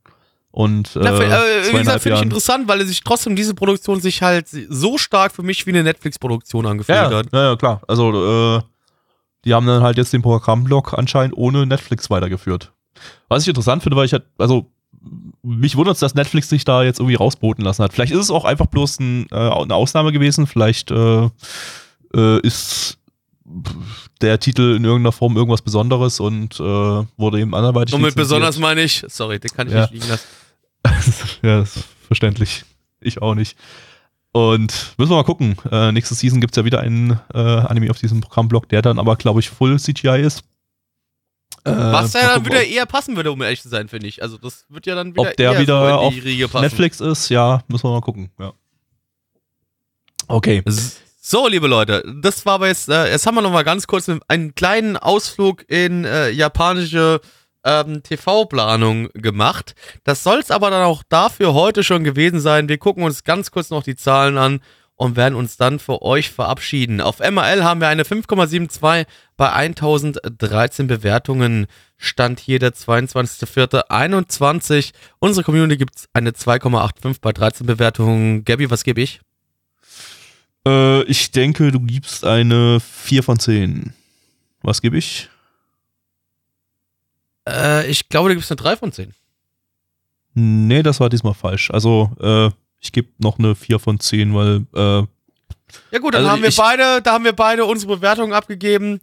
Und äh, Na, für, äh, wie gesagt, finde ich interessant, weil sich trotzdem diese Produktion sich halt so stark für mich wie eine Netflix-Produktion angefühlt Ja, hat. ja, ja, klar. Also, äh, die haben dann halt jetzt den Programmblock anscheinend ohne Netflix weitergeführt. Was ich interessant finde, weil ich halt, also, mich wundert es, dass Netflix sich da jetzt irgendwie rausboten lassen hat. Vielleicht ist es auch einfach bloß ein, äh, eine Ausnahme gewesen. Vielleicht äh, äh, ist der Titel in irgendeiner Form irgendwas Besonderes und äh, wurde eben anderweitig Und mit besonders meine ich, sorry, den kann ich Ja. nicht liegen lassen. ja, ist verständlich. Ich auch nicht. Und müssen wir mal gucken. Äh, nächste Season gibt es ja wieder einen äh, Anime auf diesem Programmblock, der dann aber, glaube ich, Full CGI ist. Äh, Was ja dann wieder eher passen würde, um ehrlich zu sein, finde ich. Also das wird ja dann wieder ob der wieder auf. Netflix ist, ja, müssen wir mal gucken. Ja. Okay. So, liebe Leute, das war aber jetzt, äh, jetzt haben wir noch mal ganz kurz einen kleinen Ausflug in äh, japanische ähm, TV-Planung gemacht. Das soll es aber dann auch dafür heute schon gewesen sein. Wir gucken uns ganz kurz noch die Zahlen an und werden uns dann für euch verabschieden. Auf MRL haben wir eine 5,72 bei 1013 Bewertungen. Stand hier der 22.04.21. Unsere Community gibt eine 2,85 bei 13 Bewertungen. Gabby, was gebe ich? Äh, ich denke, du gibst eine 4 von 10. Was gebe ich? Äh, ich glaube, du gibst eine 3 von 10. Nee, das war diesmal falsch. Also, äh, ich gebe noch eine 4 von 10, weil, äh, Ja gut, dann Also haben wir beide, da haben wir beide unsere Bewertungen abgegeben,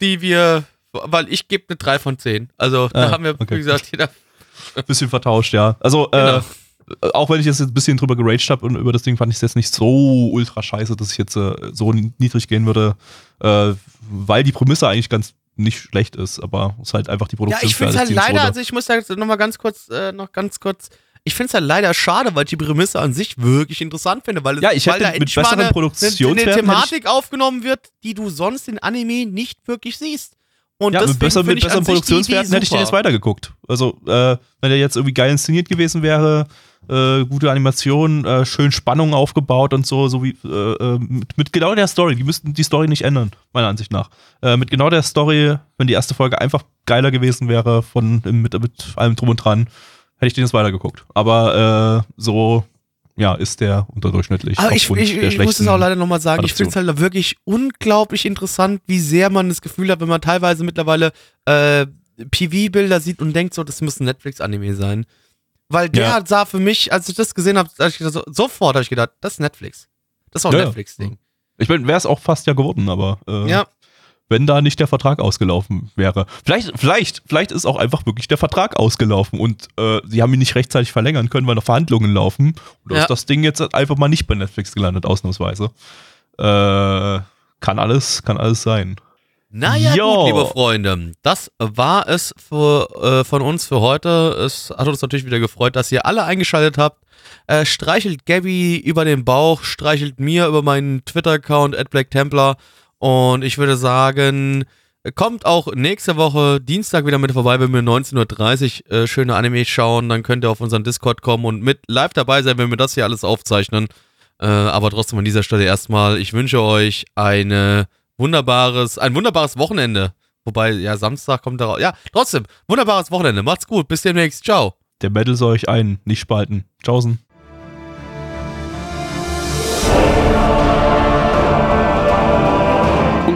die wir, weil ich gebe eine 3 von 10. Also da Ah, haben wir, okay. wie gesagt, jeder. bisschen vertauscht, ja. Also, Genau. äh, auch wenn ich jetzt ein bisschen drüber geraged habe und über das Ding fand ich es jetzt nicht so ultra scheiße, dass ich jetzt äh, so niedrig gehen würde, äh, weil die Prämisse eigentlich ganz nicht schlecht ist, aber es ist halt einfach die Ja, Produktion. ich finde es halt leider, also ich muss da jetzt noch mal ganz kurz, äh, noch ganz kurz, ich finde es halt leider schade, weil ich die Prämisse an sich wirklich interessant finde, weil, es, Ja, ich weil hätte da mit besseren eine, eine, eine Thematik aufgenommen wird, die du sonst in Anime nicht wirklich siehst. Und ja, mit, besser, mit besseren Produktionswerten hätte ich den jetzt weitergeguckt. Also, äh, wenn der jetzt irgendwie geil inszeniert gewesen wäre, äh, gute Animation, äh, schön Spannung aufgebaut und so, so wie äh, äh, mit, mit genau der Story. Die müssten die Story nicht ändern, meiner Ansicht nach. Äh, mit genau der Story, wenn die erste Folge einfach geiler gewesen wäre, von mit, mit allem drum und dran, hätte ich den jetzt weitergeguckt. Aber so, ja, ist der unterdurchschnittlich. Aber ich, ich, ich muss es auch leider nochmal sagen, ich finde es halt wirklich unglaublich interessant, wie sehr man das Gefühl hat, wenn man teilweise mittlerweile äh, PV-Bilder sieht und denkt so, das muss ein Netflix-Anime sein. Weil der Ja. sah für mich, als ich das gesehen habe, so, sofort habe ich gedacht, das ist Netflix. Das ist auch ein ja. Netflix-Ding. Ich meine, wäre es auch fast ja geworden, aber äh, Ja. Wenn da nicht der Vertrag ausgelaufen wäre. Vielleicht, vielleicht, vielleicht ist auch einfach wirklich der Vertrag ausgelaufen und äh, sie haben ihn nicht rechtzeitig verlängern können, weil noch Verhandlungen laufen. Da Ja. ist das Ding jetzt einfach mal nicht bei Netflix gelandet, ausnahmsweise. Äh, kann alles, kann alles sein. Naja, Jo. gut, liebe Freunde, das war es für, äh, von uns für heute. Es hat uns natürlich wieder gefreut, dass ihr alle eingeschaltet habt. Äh, streichelt Gabby über den Bauch, streichelt mir über meinen Twitter-Account at Black Templar. Und ich würde sagen, kommt auch nächste Woche Dienstag wieder mit vorbei, wenn wir 19.30 Uhr äh, schöne Anime schauen. Dann könnt ihr auf unseren Discord kommen und mit live dabei sein, wenn wir das hier alles aufzeichnen. Äh, aber trotzdem an dieser Stelle erstmal, ich wünsche euch eine wunderbares, ein wunderbares Wochenende. Wobei, ja, Samstag kommt darauf. Ja, trotzdem, wunderbares Wochenende. Macht's gut, bis demnächst. Ciao. Der Battle soll euch ein, nicht spalten. Tschaußen.